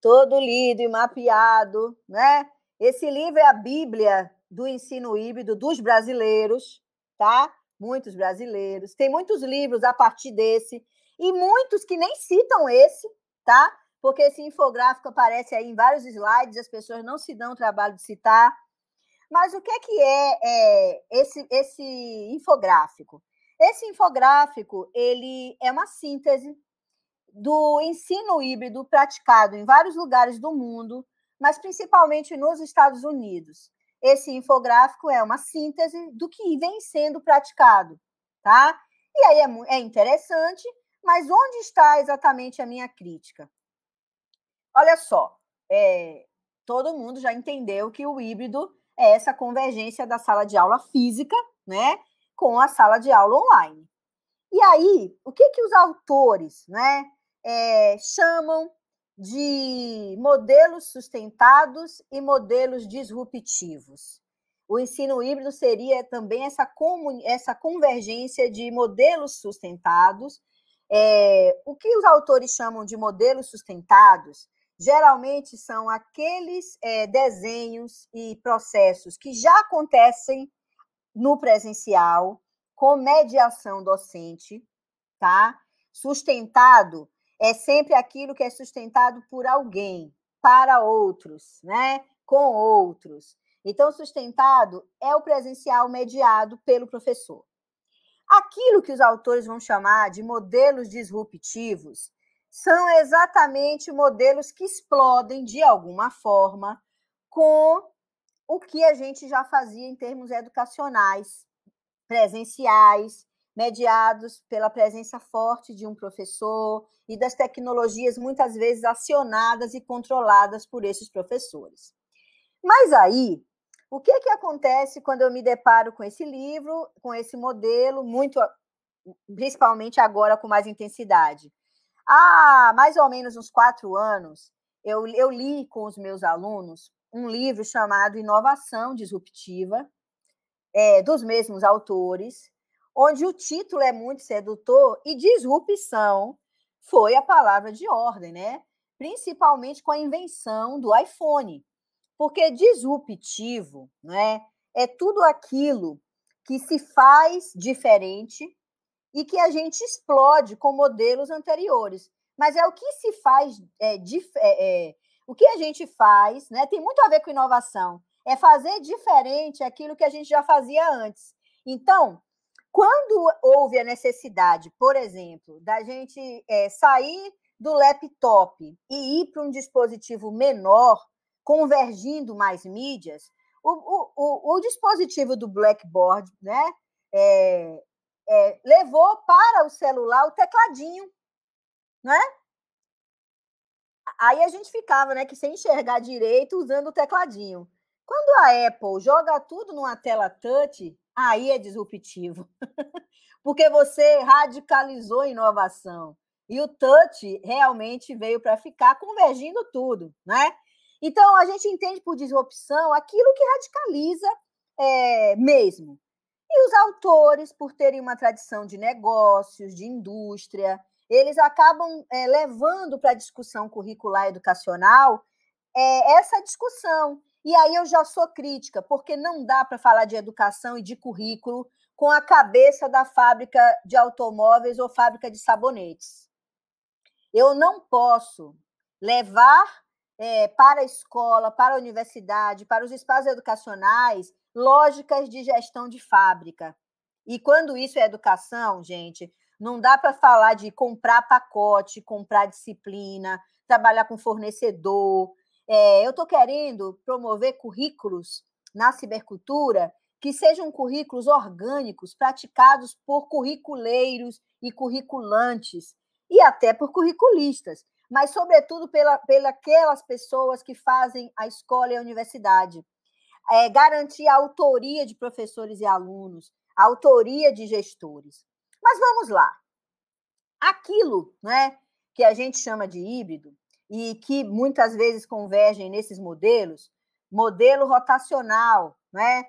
todo lido e mapeado, né? Esse livro é a Bíblia do ensino híbrido dos brasileiros, tá? Muitos brasileiros. Tem muitos livros a partir desse e muitos que nem citam esse, tá? Porque esse infográfico aparece aí em vários slides, as pessoas não se dão o trabalho de citar. Mas o que é, que é, é esse, esse infográfico? Esse infográfico ele é uma síntese do ensino híbrido praticado em vários lugares do mundo, mas principalmente nos Estados Unidos. Esse infográfico é uma síntese do que vem sendo praticado, tá? E aí é, é interessante, mas onde está exatamente a minha crítica? Olha só, é, todo mundo já entendeu que o híbrido é essa convergência da sala de aula física, né, com a sala de aula online. E aí, o que que os autores, né, é, chamam de modelos sustentados e modelos disruptivos? O ensino híbrido seria também essa, essa convergência de modelos sustentados É, o que os autores chamam de modelos sustentados geralmente são aqueles é, desenhos e processos que já acontecem no presencial, com mediação docente, tá? Sustentado é sempre aquilo que é sustentado por alguém, para outros, né? Com outros. Então, sustentado é o presencial mediado pelo professor. Aquilo que os autores vão chamar de modelos disruptivos são exatamente modelos que explodem de alguma forma com o que a gente já fazia em termos educacionais, presenciais, mediados pela presença forte de um professor e das tecnologias muitas vezes acionadas e controladas por esses professores. Mas aí, o que, que acontece quando eu me deparo com esse livro, com esse modelo, muito, principalmente agora com mais intensidade? Há mais ou menos uns quatro anos, eu, eu li com os meus alunos um livro chamado Inovação Disruptiva, é, dos mesmos autores, onde o título é muito sedutor e disrupção foi a palavra de ordem, né? Principalmente com a invenção do iPhone. Porque disruptivo né, é tudo aquilo que se faz diferente e que a gente explode com modelos anteriores. Mas é o que se faz, é, dif, é, é, o que a gente faz, né? Tem muito a ver com inovação. É fazer diferente aquilo que a gente já fazia antes. Então, quando houve a necessidade, por exemplo, da gente é, sair do laptop e ir para um dispositivo menor, convergindo mais mídias, o, o, o, o dispositivo do Blackboard né, é, é, levou para o celular o tecladinho, né? Aí a gente ficava, né, que sem enxergar direito usando o tecladinho. Quando a Apple joga tudo numa tela touch, aí é disruptivo. Porque você radicalizou a inovação. E o touch realmente veio para ficar convergindo tudo, né? Então a gente entende por disrupção aquilo que radicaliza é, mesmo. E os autores, por terem uma tradição de negócios, de indústria, eles acabam é, levando para a discussão curricular educacional é, essa discussão. E aí eu já sou crítica, porque não dá para falar de educação e de currículo com a cabeça da fábrica de automóveis ou fábrica de sabonetes. Eu não posso levar é, para a escola, para a universidade, para os espaços educacionais, lógicas de gestão de fábrica. E quando isso é educação, gente, não dá para falar de comprar pacote, comprar disciplina, trabalhar com fornecedor. É, eu estou querendo promover currículos na cibercultura que sejam currículos orgânicos, praticados por curriculeiros e curriculantes, e até por curriculistas, mas, sobretudo, pela, pela aquelas pessoas que fazem a escola e a universidade é, garantir a autoria de professores e alunos, a autoria de gestores. Mas vamos lá. Aquilo né, que a gente chama de híbrido e que muitas vezes convergem nesses modelos, modelo rotacional, né?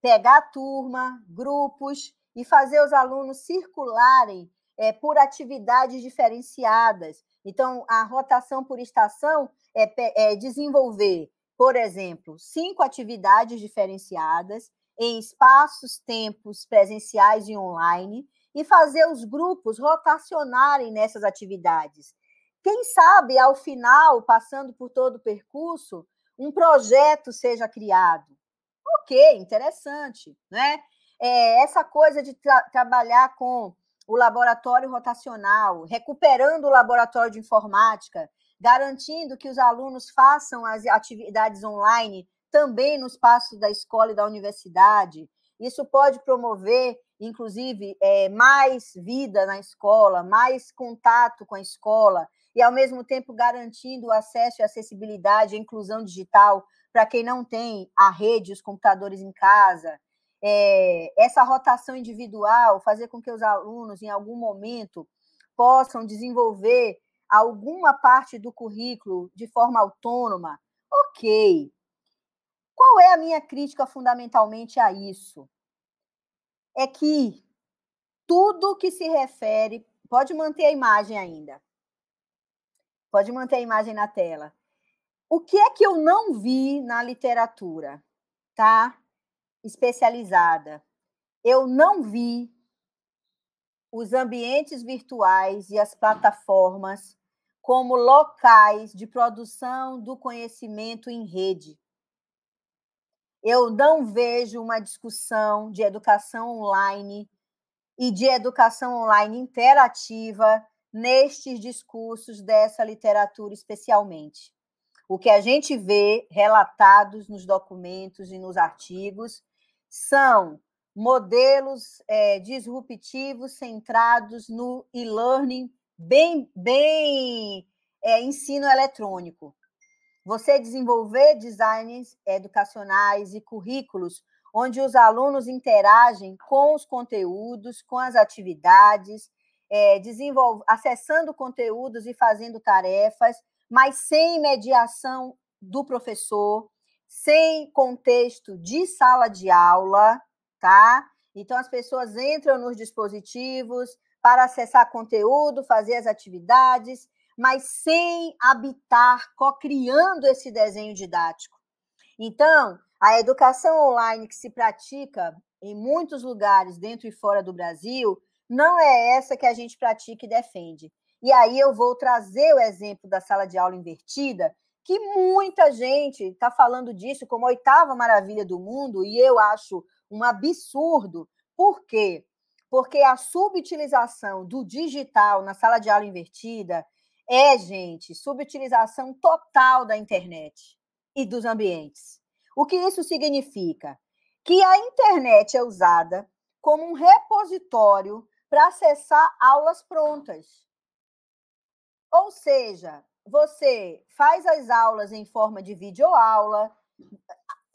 pegar a turma, grupos e fazer os alunos circularem é, por atividades diferenciadas. Então, a rotação por estação é, é desenvolver por exemplo, cinco atividades diferenciadas em espaços, tempos presenciais e online e fazer os grupos rotacionarem nessas atividades. Quem sabe, ao final, passando por todo o percurso, um projeto seja criado. Ok, interessante, né? É, essa coisa de tra trabalhar com o laboratório rotacional, recuperando o laboratório de informática, garantindo que os alunos façam as atividades online também no espaço da escola e da universidade. Isso pode promover, inclusive, é, mais vida na escola, mais contato com a escola, e, ao mesmo tempo, garantindo o acesso e acessibilidade, a inclusão digital para quem não tem a rede, os computadores em casa. É, essa rotação individual, fazer com que os alunos, em algum momento, possam desenvolver alguma parte do currículo de forma autônoma, ok. Qual é a minha crítica fundamentalmente a isso? É que tudo que se refere pode manter a imagem ainda. Pode manter a imagem na tela. O que é que eu não vi na literatura, tá? Especializada. Eu não vi os ambientes virtuais e as plataformas como locais de produção do conhecimento em rede. Eu não vejo uma discussão de educação online e de educação online interativa nestes discursos dessa literatura, especialmente. O que a gente vê relatados nos documentos e nos artigos são modelos é, disruptivos centrados no e-learning, bem, bem é, ensino eletrônico. Você desenvolver designs educacionais e currículos onde os alunos interagem com os conteúdos, com as atividades, é, acessando conteúdos e fazendo tarefas, mas sem mediação do professor, sem contexto de sala de aula, tá? Então as pessoas entram nos dispositivos para acessar conteúdo, fazer as atividades, mas sem habitar, co-criando esse desenho didático. Então, a educação online que se pratica em muitos lugares dentro e fora do Brasil não é essa que a gente pratica e defende. E aí eu vou trazer o exemplo da sala de aula invertida, que muita gente está falando disso como a oitava maravilha do mundo, e eu acho um absurdo. Por quê? Porque a subutilização do digital na sala de aula invertida é, gente, subutilização total da internet e dos ambientes. O que isso significa? Que a internet é usada como um repositório para acessar aulas prontas. Ou seja, você faz as aulas em forma de videoaula,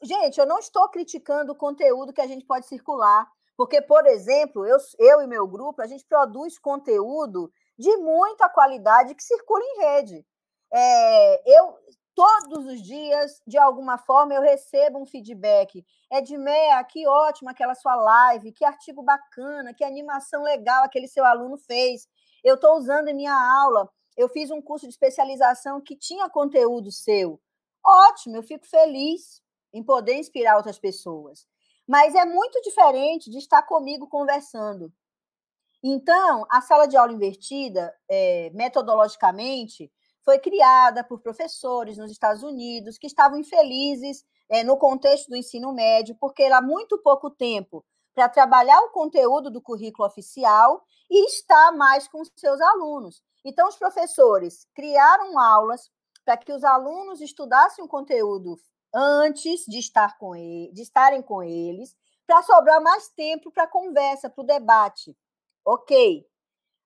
Gente, eu não estou criticando o conteúdo que a gente pode circular, porque, por exemplo, eu, eu e meu grupo, a gente produz conteúdo de muita qualidade que circula em rede. É, eu todos os dias, de alguma forma, eu recebo um feedback. Edmeia, que ótimo aquela sua live, que artigo bacana, que animação legal aquele seu aluno fez. Eu estou usando em minha aula. Eu fiz um curso de especialização que tinha conteúdo seu. Ótimo, eu fico feliz em poder inspirar outras pessoas. Mas é muito diferente de estar comigo conversando. Então, a sala de aula invertida, é, metodologicamente, foi criada por professores nos Estados Unidos que estavam infelizes é, no contexto do ensino médio, porque era muito pouco tempo para trabalhar o conteúdo do currículo oficial e estar mais com seus alunos. Então, os professores criaram aulas para que os alunos estudassem o conteúdo antes de estar com ele, de estarem com eles, para sobrar mais tempo para a conversa, para o debate. Ok.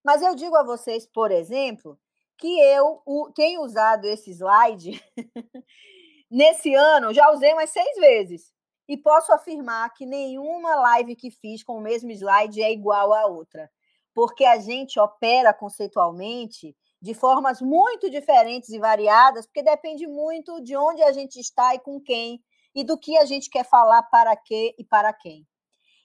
Mas eu digo a vocês, por exemplo, que eu tenho usado esse slide nesse ano, já usei umas seis vezes. E posso afirmar que nenhuma live que fiz com o mesmo slide é igual à outra. Porque a gente opera conceitualmente de formas muito diferentes e variadas, porque depende muito de onde a gente está e com quem, e do que a gente quer falar para quê e para quem.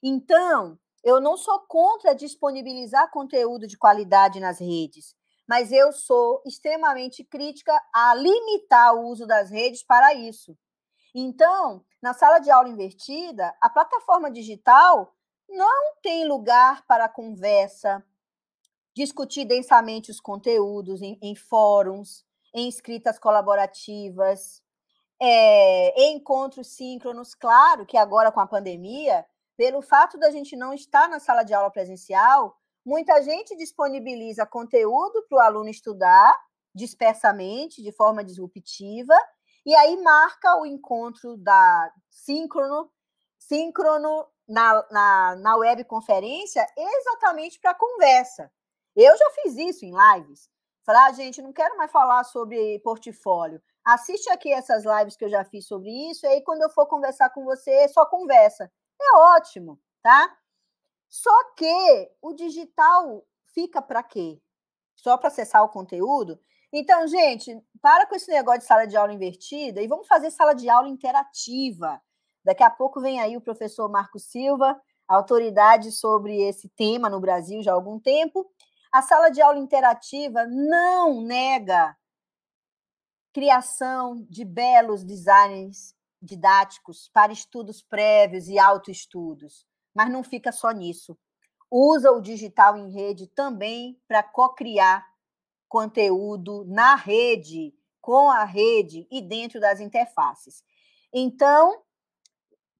Então, eu não sou contra disponibilizar conteúdo de qualidade nas redes, mas eu sou extremamente crítica a limitar o uso das redes para isso. Então, na sala de aula invertida, a plataforma digital não tem lugar para conversa, discutir densamente os conteúdos em, em fóruns, em escritas colaborativas, é, em encontros síncronos. Claro que agora com a pandemia, pelo fato da gente não estar na sala de aula presencial, muita gente disponibiliza conteúdo para o aluno estudar dispersamente, de forma disruptiva, e aí marca o encontro da síncrono, síncrono na, na, na webconferência exatamente para conversa. Eu já fiz isso em lives. Falar, ah, gente, não quero mais falar sobre portfólio. Assiste aqui essas lives que eu já fiz sobre isso, e aí quando eu for conversar com você, só conversa. É ótimo, tá? Só que o digital fica para quê? Só para acessar o conteúdo? Então, gente, para com esse negócio de sala de aula invertida e vamos fazer sala de aula interativa. Daqui a pouco vem aí o professor Marco Silva, autoridade sobre esse tema no Brasil já há algum tempo, A sala de aula interativa não nega criação de belos designs didáticos para estudos prévios e autoestudos, mas não fica só nisso. Usa o digital em rede também para co-criar conteúdo na rede, com a rede e dentro das interfaces. Então,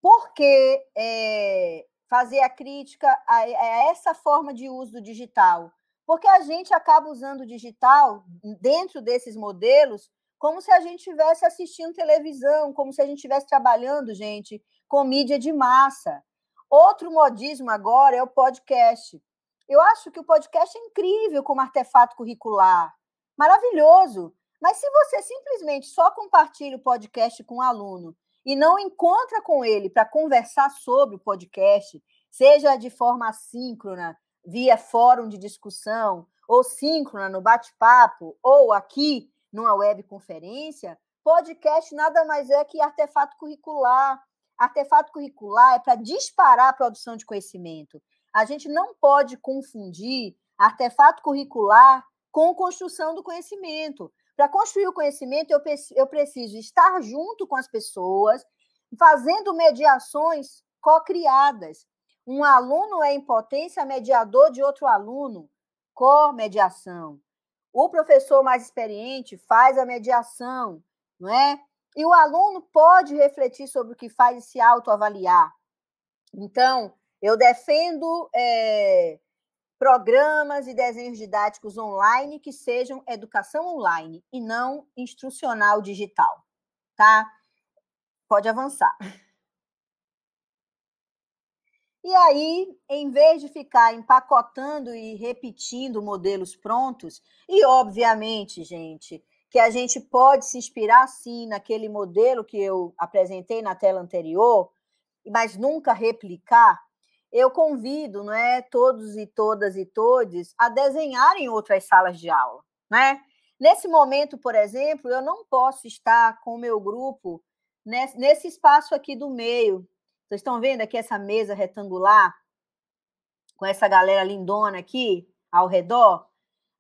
por que é, fazer a crítica a, a essa forma de uso do digital? Porque a gente acaba usando o digital dentro desses modelos como se a gente estivesse assistindo televisão, como se a gente estivesse trabalhando, gente, com mídia de massa. Outro modismo agora é o podcast. Eu acho que o podcast é incrível como artefato curricular, maravilhoso. Mas se você simplesmente só compartilha o podcast com o um aluno e não encontra com ele para conversar sobre o podcast, seja de forma assíncrona, via fórum de discussão, ou síncrona no bate-papo, ou aqui numa webconferência, podcast nada mais é que artefato curricular. Artefato curricular é para disparar a produção de conhecimento. A gente não pode confundir artefato curricular com construção do conhecimento. Para construir o conhecimento, eu, eu preciso estar junto com as pessoas, fazendo mediações co-criadas. Um aluno é, em potência, mediador de outro aluno, co-mediação. O professor mais experiente faz a mediação, não é? E o aluno pode refletir sobre o que faz e se autoavaliar. Então, eu defendo é, programas e desenhos didáticos online que sejam educação online e não instrucional digital, tá? Pode avançar. E aí, em vez de ficar empacotando e repetindo modelos prontos, e obviamente, gente, que a gente pode se inspirar sim naquele modelo que eu apresentei na tela anterior, mas nunca replicar, eu convido, não é, todos e todas e todes a desenharem outras salas de aula, né? Nesse momento, por exemplo, eu não posso estar com o meu grupo nesse espaço aqui do meio, vocês estão vendo aqui essa mesa retangular com essa galera lindona aqui ao redor?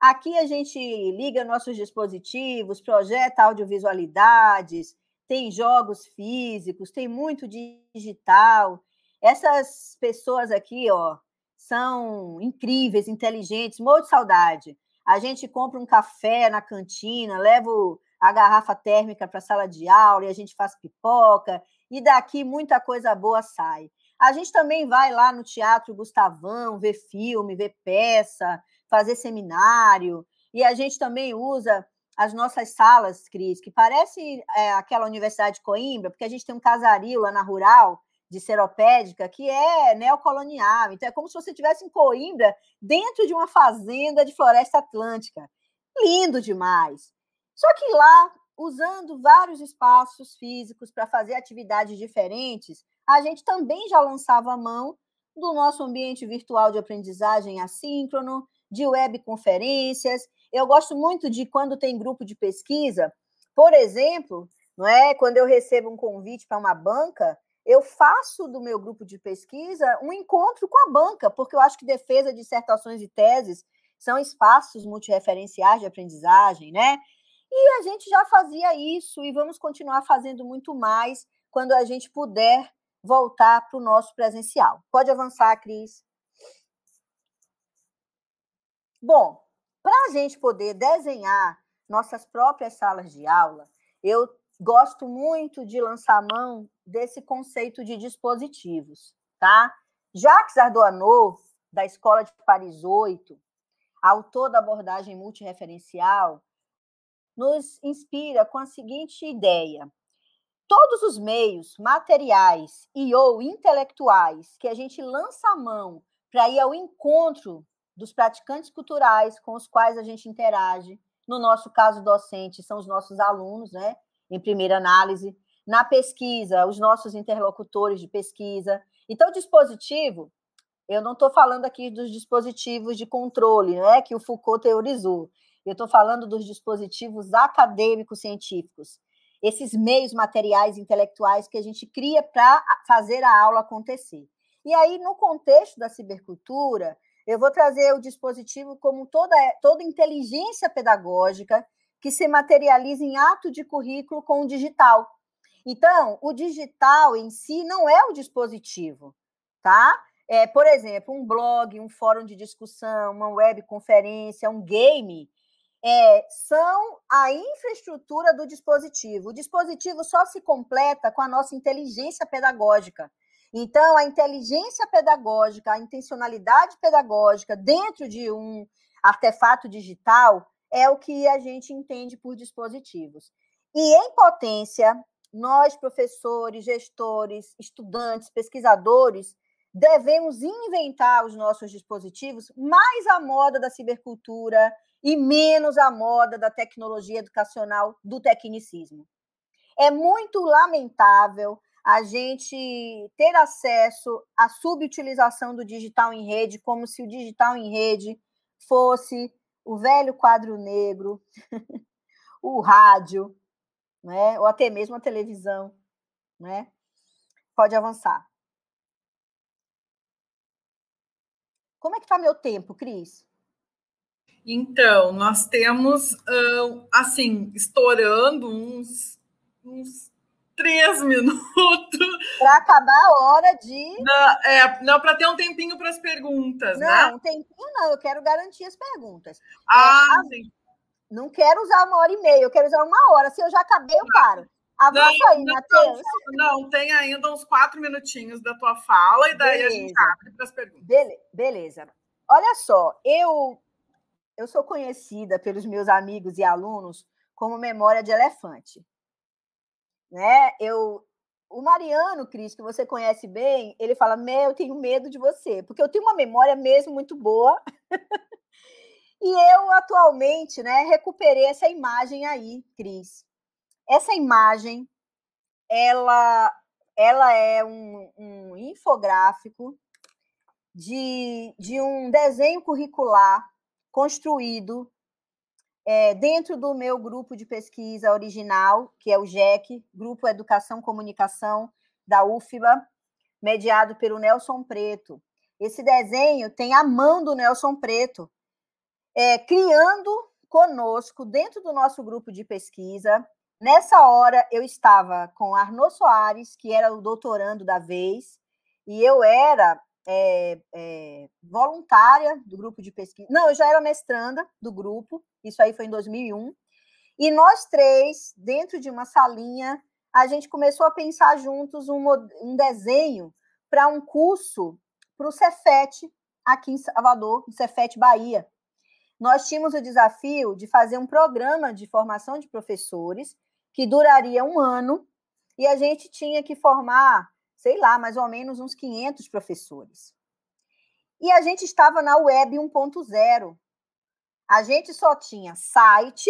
Aqui a gente liga nossos dispositivos, projeta audiovisualidades, tem jogos físicos, tem muito digital. Essas pessoas aqui, ó, são incríveis, inteligentes, morro de saudade. A gente compra um café na cantina, leva a garrafa térmica para a sala de aula e a gente faz pipoca, e daqui muita coisa boa sai. A gente também vai lá no Teatro Gustavão ver filme, ver peça, fazer seminário, e a gente também usa as nossas salas, Cris, que parece é, aquela Universidade de Coimbra, porque a gente tem um casario lá na Rural, de Seropédica, que é neocolonial. Então, é como se você estivesse em Coimbra, dentro de uma fazenda de floresta atlântica. Lindo demais. Só que lá usando vários espaços físicos para fazer atividades diferentes, a gente também já lançava a mão do nosso ambiente virtual de aprendizagem assíncrono, de webconferências. Eu gosto muito de quando tem grupo de pesquisa, por exemplo, não é? Quando eu recebo um convite para uma banca, eu faço do meu grupo de pesquisa um encontro com a banca, porque eu acho que defesa, dissertações e teses são espaços multireferenciais de aprendizagem, né? E a gente já fazia isso e vamos continuar fazendo muito mais quando a gente puder voltar para o nosso presencial. Pode avançar, Cris. Bom, para a gente poder desenhar nossas próprias salas de aula, eu gosto muito de lançar mão desse conceito de dispositivos, tá? Jacques Ardoanot, da Escola de Paris 8, autor da abordagem multireferencial, nos inspira com a seguinte ideia: todos os meios materiais e ou intelectuais que a gente lança a mão para ir ao encontro dos praticantes culturais com os quais a gente interage, no nosso caso docente, são os nossos alunos, né, em primeira análise, na pesquisa, os nossos interlocutores de pesquisa. Então, o dispositivo, eu não estou falando aqui dos dispositivos de controle, né, que o Foucault teorizou. Eu estou falando dos dispositivos acadêmicos científicos, esses meios materiais intelectuais que a gente cria para fazer a aula acontecer. E aí, no contexto da cibercultura, eu vou trazer o dispositivo como toda, toda inteligência pedagógica que se materializa em ato de currículo com o digital. Então, o digital em si não é o dispositivo, tá? É, por exemplo, um blog, um fórum de discussão, uma webconferência, um game, é, são a infraestrutura do dispositivo. O dispositivo só se completa com a nossa inteligência pedagógica. Então, a inteligência pedagógica, a intencionalidade pedagógica dentro de um artefato digital é o que a gente entende por dispositivos. E em potência, nós, professores, gestores, estudantes, pesquisadores, devemos inventar os nossos dispositivos mais à moda da cibercultura e menos à moda da tecnologia educacional, do tecnicismo. É muito lamentável a gente ter acesso à subutilização do digital em rede, como se o digital em rede fosse o velho quadro negro, o rádio, né? ou até mesmo a televisão. Né? Pode avançar. Como é que está meu tempo, Cris? Então, nós temos, assim, estourando uns, uns três minutos. Para acabar a hora de. Não, é, não para ter um tempinho para as perguntas, não, né? Não, um tempinho não, eu quero garantir as perguntas. Ah, é, sim. Não quero usar uma hora e meia, eu quero usar uma hora. Se eu já acabei, eu paro. Avança não, aí, Matheus. Não, não, tem ainda uns quatro minutinhos da tua fala, e daí beleza. a gente abre para as perguntas. Bele beleza. Olha só, eu, eu sou conhecida pelos meus amigos e alunos como memória de elefante né? Eu, o Mariano, Cris, que você conhece bem, ele fala: Meu, eu tenho medo de você, porque eu tenho uma memória mesmo muito boa. e eu, atualmente, né, recuperei essa imagem aí, Cris. Essa imagem, ela, ela é um, um infográfico de, de um desenho curricular construído é, dentro do meu grupo de pesquisa original, que é o GEC, Grupo Educação Comunicação da UFBA, mediado pelo Nelson Preto. Esse desenho tem a mão do Nelson Preto, é, criando conosco, dentro do nosso grupo de pesquisa. Nessa hora, eu estava com Arnaud Soares, que era o doutorando da vez, e eu era é, é, voluntária do grupo de pesquisa. Não, eu já era mestranda do grupo, isso aí foi em 2001. E nós três, dentro de uma salinha, a gente começou a pensar juntos um, um desenho para um curso para o Cefet, aqui em Salvador, no Cefet Bahia. Nós tínhamos o desafio de fazer um programa de formação de professores que duraria um ano e a gente tinha que formar sei lá, mais ou menos uns 500 professores. E a gente estava na web 1.0. A gente só tinha site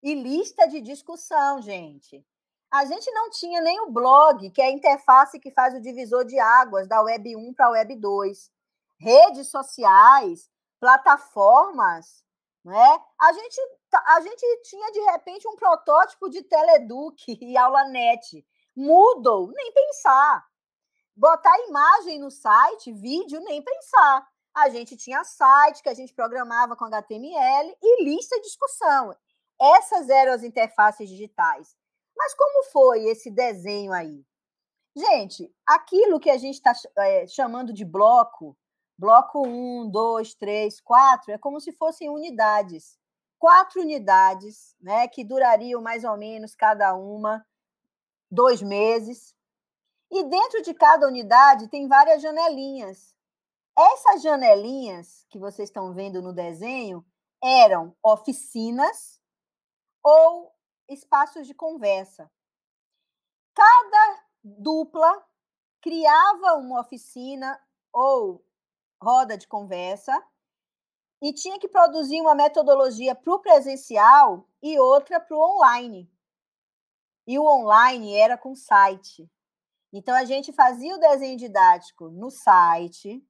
e lista de discussão, gente. A gente não tinha nem o blog, que é a interface que faz o divisor de águas da web 1 para a web 2. Redes sociais, plataformas, né? A gente, a gente tinha de repente um protótipo de Teleduc e aula net. Moodle, nem pensar. Botar imagem no site, vídeo, nem pensar. A gente tinha site que a gente programava com HTML e lista de discussão. Essas eram as interfaces digitais. Mas como foi esse desenho aí? Gente, aquilo que a gente está é, chamando de bloco, bloco 1, 2, 3, 4, é como se fossem unidades. Quatro unidades, né, que durariam mais ou menos cada uma dois meses. E dentro de cada unidade tem várias janelinhas. Essas janelinhas que vocês estão vendo no desenho eram oficinas ou espaços de conversa. Cada dupla criava uma oficina ou roda de conversa e tinha que produzir uma metodologia para o presencial e outra para o online. E o online era com site. Então, a gente fazia o desenho didático no site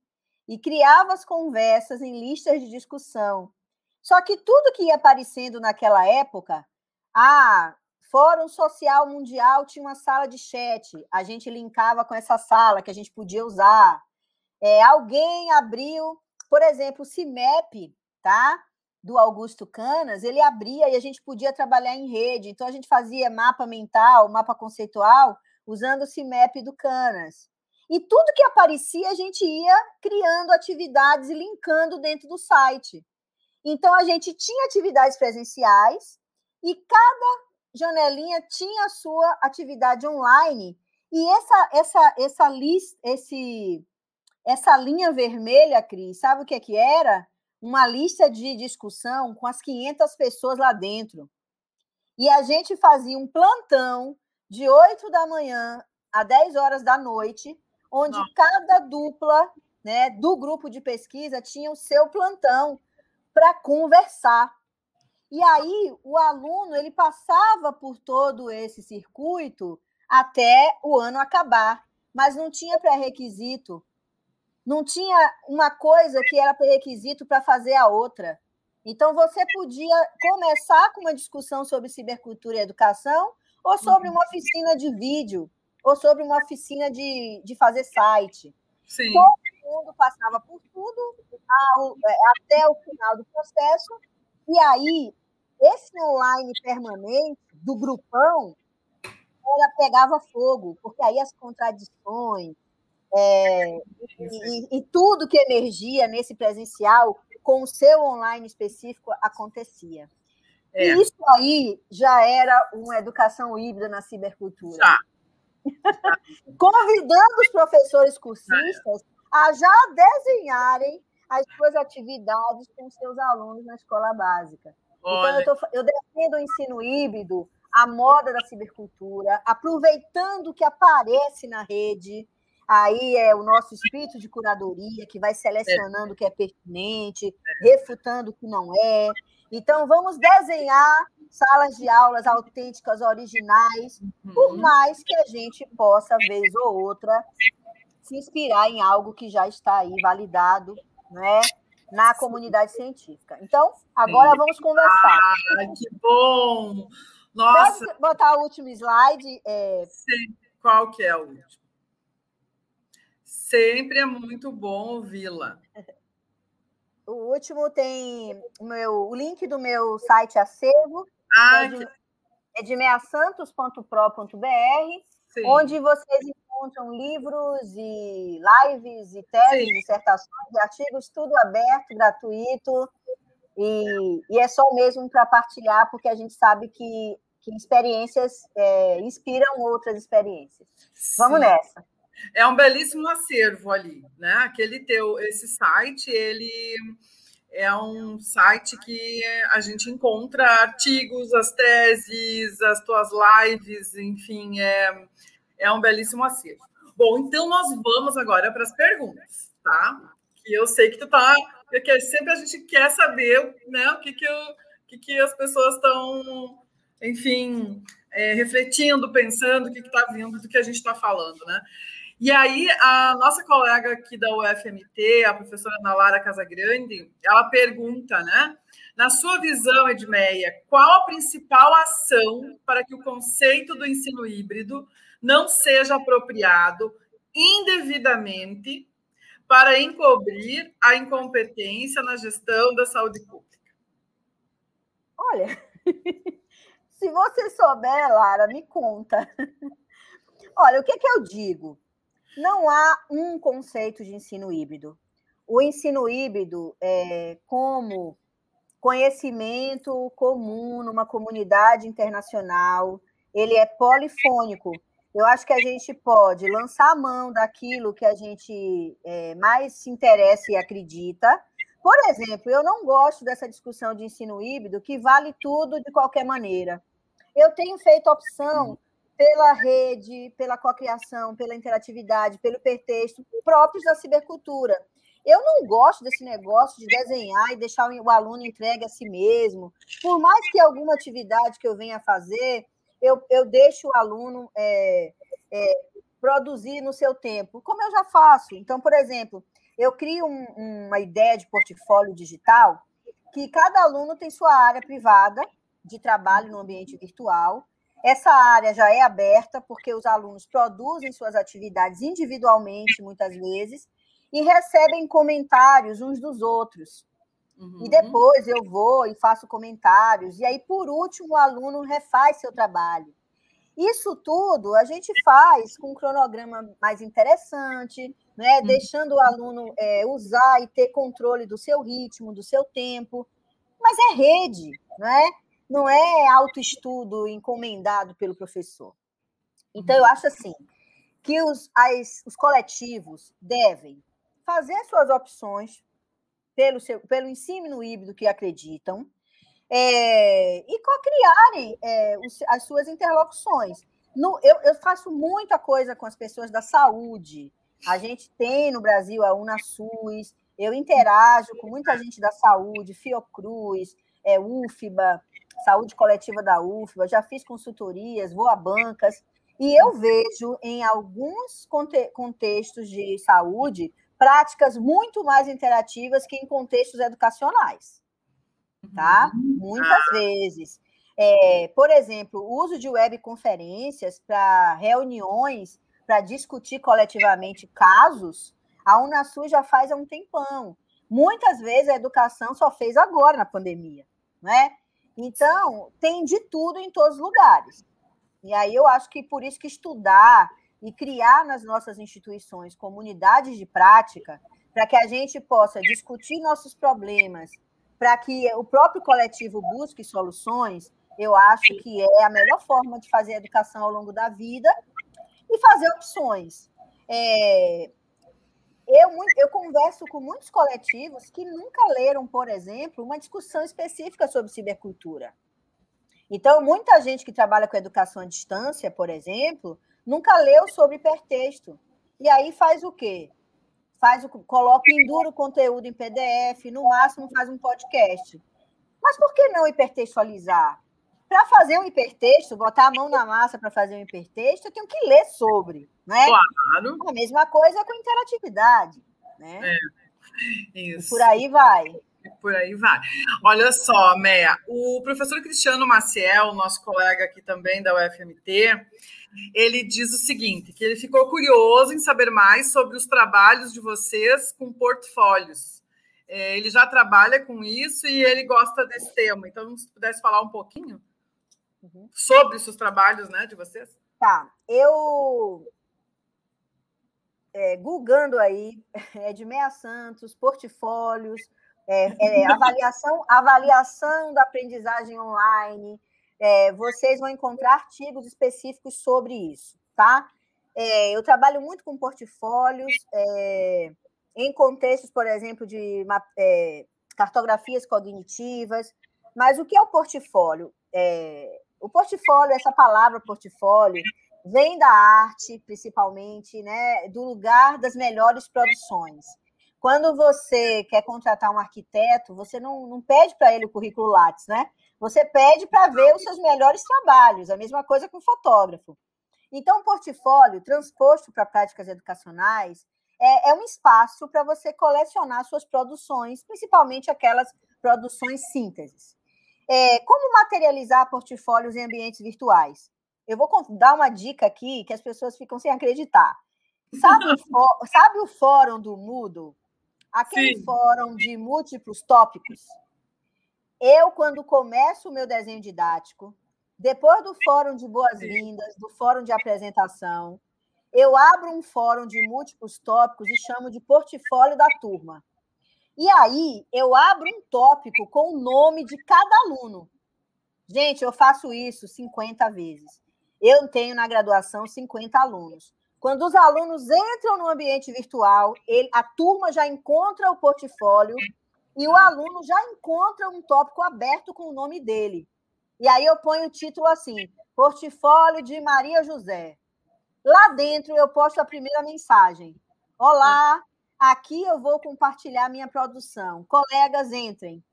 e criava as conversas em listas de discussão. Só que tudo que ia aparecendo naquela época, ah, Fórum Social Mundial tinha uma sala de chat, a gente linkava com essa sala que a gente podia usar. É, alguém abriu por exemplo, o CIMEP, tá? Do Augusto Canas, ele abria e a gente podia trabalhar em rede. Então, a gente fazia mapa mental, mapa conceitual, usando o CIMEP do Canas. E tudo que aparecia, a gente ia criando atividades e linkando dentro do site. Então, a gente tinha atividades presenciais e cada janelinha tinha a sua atividade online. E essa, essa, essa lista, esse, essa linha vermelha, Cris, sabe o que, é que era? Uma lista de discussão com as 500 pessoas lá dentro. E a gente fazia um plantão de 8 da manhã a 10 horas da noite, onde Não. cada dupla né, do grupo de pesquisa tinha o seu plantão para conversar. E aí o aluno ele passava por todo esse circuito até o ano acabar, mas não tinha pré-requisito, não tinha uma coisa que era pré-requisito para fazer a outra. Então você podia começar com uma discussão sobre cibercultura e educação, ou sobre uma oficina de vídeo, ou sobre uma oficina de, de fazer site. Sim. Todo mundo passava por tudo ao, é, até o final do processo, e aí esse online permanente do grupão ela pegava fogo, porque aí as contradições é, e, e, tudo que emergia nesse presencial com o seu online específico acontecia. É. E isso aí já era uma educação híbrida na cibercultura. Já. Convidando os professores cursistas a já desenharem as suas atividades com seus alunos na escola básica. Olha. Então, eu, tô, eu defendo o ensino híbrido, a moda da cibercultura, aproveitando o que aparece na rede. Aí é o nosso espírito de curadoria, que vai selecionando o que é pertinente, refutando o que não é. Então, vamos desenhar salas de aulas autênticas, originais, uhum. por mais que a gente possa, vez ou outra, se inspirar em algo que já está aí validado, né? na comunidade científica. Então, agora vamos conversar. Ah, que bom! Nossa! Pode botar o último slide? É... Sim. Qual que é o último? Sempre é muito bom ouvi-la. O último tem o, meu, o link do meu site acervo, ah, é de, é de measantos.pro.br, onde vocês encontram livros e lives e teses, Sim. dissertações e artigos, tudo aberto, gratuito, e, e é só mesmo para partilhar, porque a gente sabe que, que experiências é, inspiram outras experiências. Vamos Sim. nessa. É um belíssimo acervo ali, né? Aquele teu, esse site, ele é um site que a gente encontra artigos, as teses, as tuas lives, enfim, é, é um belíssimo acervo. Bom, então nós vamos agora para as perguntas, tá? Que eu sei que tu tá, que sempre a gente quer saber, né, o que que, eu, o que, que as pessoas estão, enfim, é, refletindo, pensando, o que está vindo do que a gente está falando, né? E aí, a nossa colega aqui da UFMT, a professora Ana Lara Casagrande, ela pergunta, né? Na sua visão, Edmeia, qual a principal ação para que o conceito do ensino híbrido não seja apropriado indevidamente para encobrir a incompetência na gestão da saúde pública? Olha, se você souber, Lara, me conta. Olha, o que, é que eu digo? Não há um conceito de ensino híbrido. O ensino híbrido é como conhecimento comum numa comunidade internacional, ele é polifônico. Eu acho que a gente pode lançar a mão daquilo que a gente é, mais se interessa e acredita. Por exemplo, eu não gosto dessa discussão de ensino híbrido que vale tudo de qualquer maneira. Eu tenho feito opção pela rede, pela cocriação, pela interatividade, pelo hipertexto, próprios da cibercultura. Eu não gosto desse negócio de desenhar e deixar o aluno entregue a si mesmo. Por mais que alguma atividade que eu venha fazer, eu, eu deixo o aluno é, é, produzir no seu tempo, como eu já faço. Então, por exemplo, eu crio um, uma ideia de portfólio digital que cada aluno tem sua área privada de trabalho no ambiente virtual essa área já é aberta, porque os alunos produzem suas atividades individualmente, muitas vezes, e recebem comentários uns dos outros. Uhum. E depois eu vou e faço comentários. E aí, por último, o aluno refaz seu trabalho. Isso tudo a gente faz com um cronograma mais interessante, né? Uhum. deixando o aluno é, usar e ter controle do seu ritmo, do seu tempo. Mas é rede, né? Não é autoestudo encomendado pelo professor. Então, eu acho assim que os, as, os coletivos devem fazer suas opções pelo, seu, pelo ensino híbrido que acreditam é, e co-criarem é, as suas interlocuções. No, eu, eu, faço muita coisa com as pessoas da saúde. A gente tem no Brasil a UnaSUS, eu interajo com muita gente da saúde, Fiocruz, é, UFBA, Saúde Coletiva da UFBA, já fiz consultorias, vou a bancas, e eu vejo em alguns contextos de saúde práticas muito mais interativas que em contextos educacionais, tá? Uhum. Muitas ah. vezes. É, por exemplo, o uso de webconferências para reuniões, para discutir coletivamente casos, a Unasul já faz há um tempão. Muitas vezes a educação só fez agora na pandemia, né? Então, tem de tudo em todos os lugares. E aí eu acho que por isso que estudar e criar nas nossas instituições comunidades de prática, para que a gente possa discutir nossos problemas, para que o próprio coletivo busque soluções, eu acho que é a melhor forma de fazer educação ao longo da vida e fazer opções. É, eu, eu converso com muitos coletivos que nunca leram, por exemplo, uma discussão específica sobre cibercultura. Então, muita gente que trabalha com educação à distância, por exemplo, nunca leu sobre hipertexto. E aí faz o quê? Faz o, coloca, endura o conteúdo em PDF, no máximo faz um podcast. Mas por que não hipertextualizar? Para fazer um hipertexto, botar a mão na massa para fazer um hipertexto, eu tenho que ler sobre, né? Claro. A mesma coisa com interatividade, né? É. Isso. E por aí vai por aí vai. Olha só, Meia, o professor Cristiano Maciel, nosso colega aqui também da UFMT, ele diz o seguinte: que ele ficou curioso em saber mais sobre os trabalhos de vocês com portfólios. É, ele já trabalha com isso e ele gosta desse tema. Então, se pudesse falar um pouquinho uhum. sobre os trabalhos né, de vocês. Tá, eu é, Gulgando aí, Edmeia Santos, portfólios, é, é, avaliação, avaliação da aprendizagem online. É, vocês vão encontrar artigos específicos sobre isso, tá? É, eu trabalho muito com portfólios, é, em contextos, por exemplo, de é, cartografias cognitivas. Mas o que é o portfólio? O portfólio, essa palavra portfólio, vem da arte, principalmente, né, do lugar das melhores produções. Quando você quer contratar um arquiteto, você não, não pede para ele o currículo Lattes, né? Você pede para ver os seus melhores trabalhos, a mesma coisa com o fotógrafo. Então, o portfólio, transposto para práticas educacionais, é, é um espaço para você colecionar suas produções, principalmente aquelas produções sínteses. É, como materializar portfólios em ambientes virtuais? Eu vou dar uma dica aqui que as pessoas ficam sem acreditar. Sabe o, sabe o fórum do Moodle? aquele Sim. fórum de múltiplos tópicos. Eu, quando começo o meu desenho didático, depois do fórum de boas-vindas, do fórum de apresentação, eu abro um fórum de múltiplos tópicos e chamo de portfólio da turma. E aí eu abro um tópico com o nome de cada aluno. Gente, eu faço isso 50 vezes. Eu tenho na graduação 50 alunos. Quando os alunos entram no ambiente virtual, ele, a turma já encontra o portfólio e o aluno já encontra um tópico aberto com o nome dele. E aí eu ponho o título assim: Portfólio de Maria José. Lá dentro eu posto a primeira mensagem. Olá, aqui eu vou compartilhar minha produção. Colegas, entrem.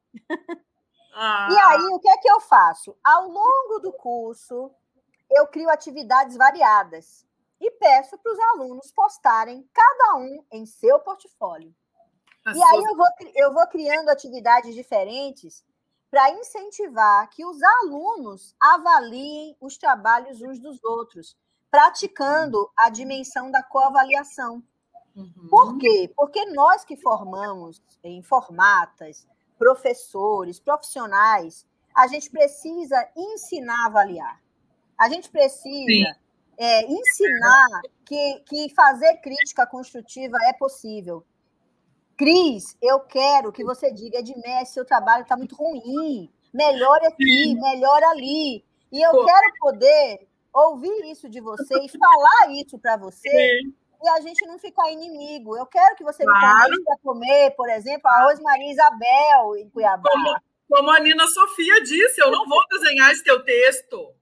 Ah. E aí, o que é que eu faço? Ao longo do curso, eu crio atividades variadas e peço para os alunos postarem cada um em seu portfólio. A e aí eu vou, eu vou criando atividades diferentes para incentivar que os alunos avaliem os trabalhos uns dos outros, praticando a dimensão da coavaliação. Uhum. Por quê? Porque nós que formamos informatas, professores, profissionais, a gente precisa ensinar a avaliar. A gente precisa é, ensinar que, que fazer crítica construtiva é possível. Cris, eu quero que você diga, Edmé, seu trabalho está muito ruim. Melhore aqui, melhore ali. E eu Pô. quero poder ouvir isso de você e falar isso para você Sim. E a gente não ficar inimigo. Eu quero que você claro. me convide para comer, por exemplo, arroz Maria Isabel em Cuiabá. Como, como a Nina Sofia disse, eu não vou desenhar esse teu texto.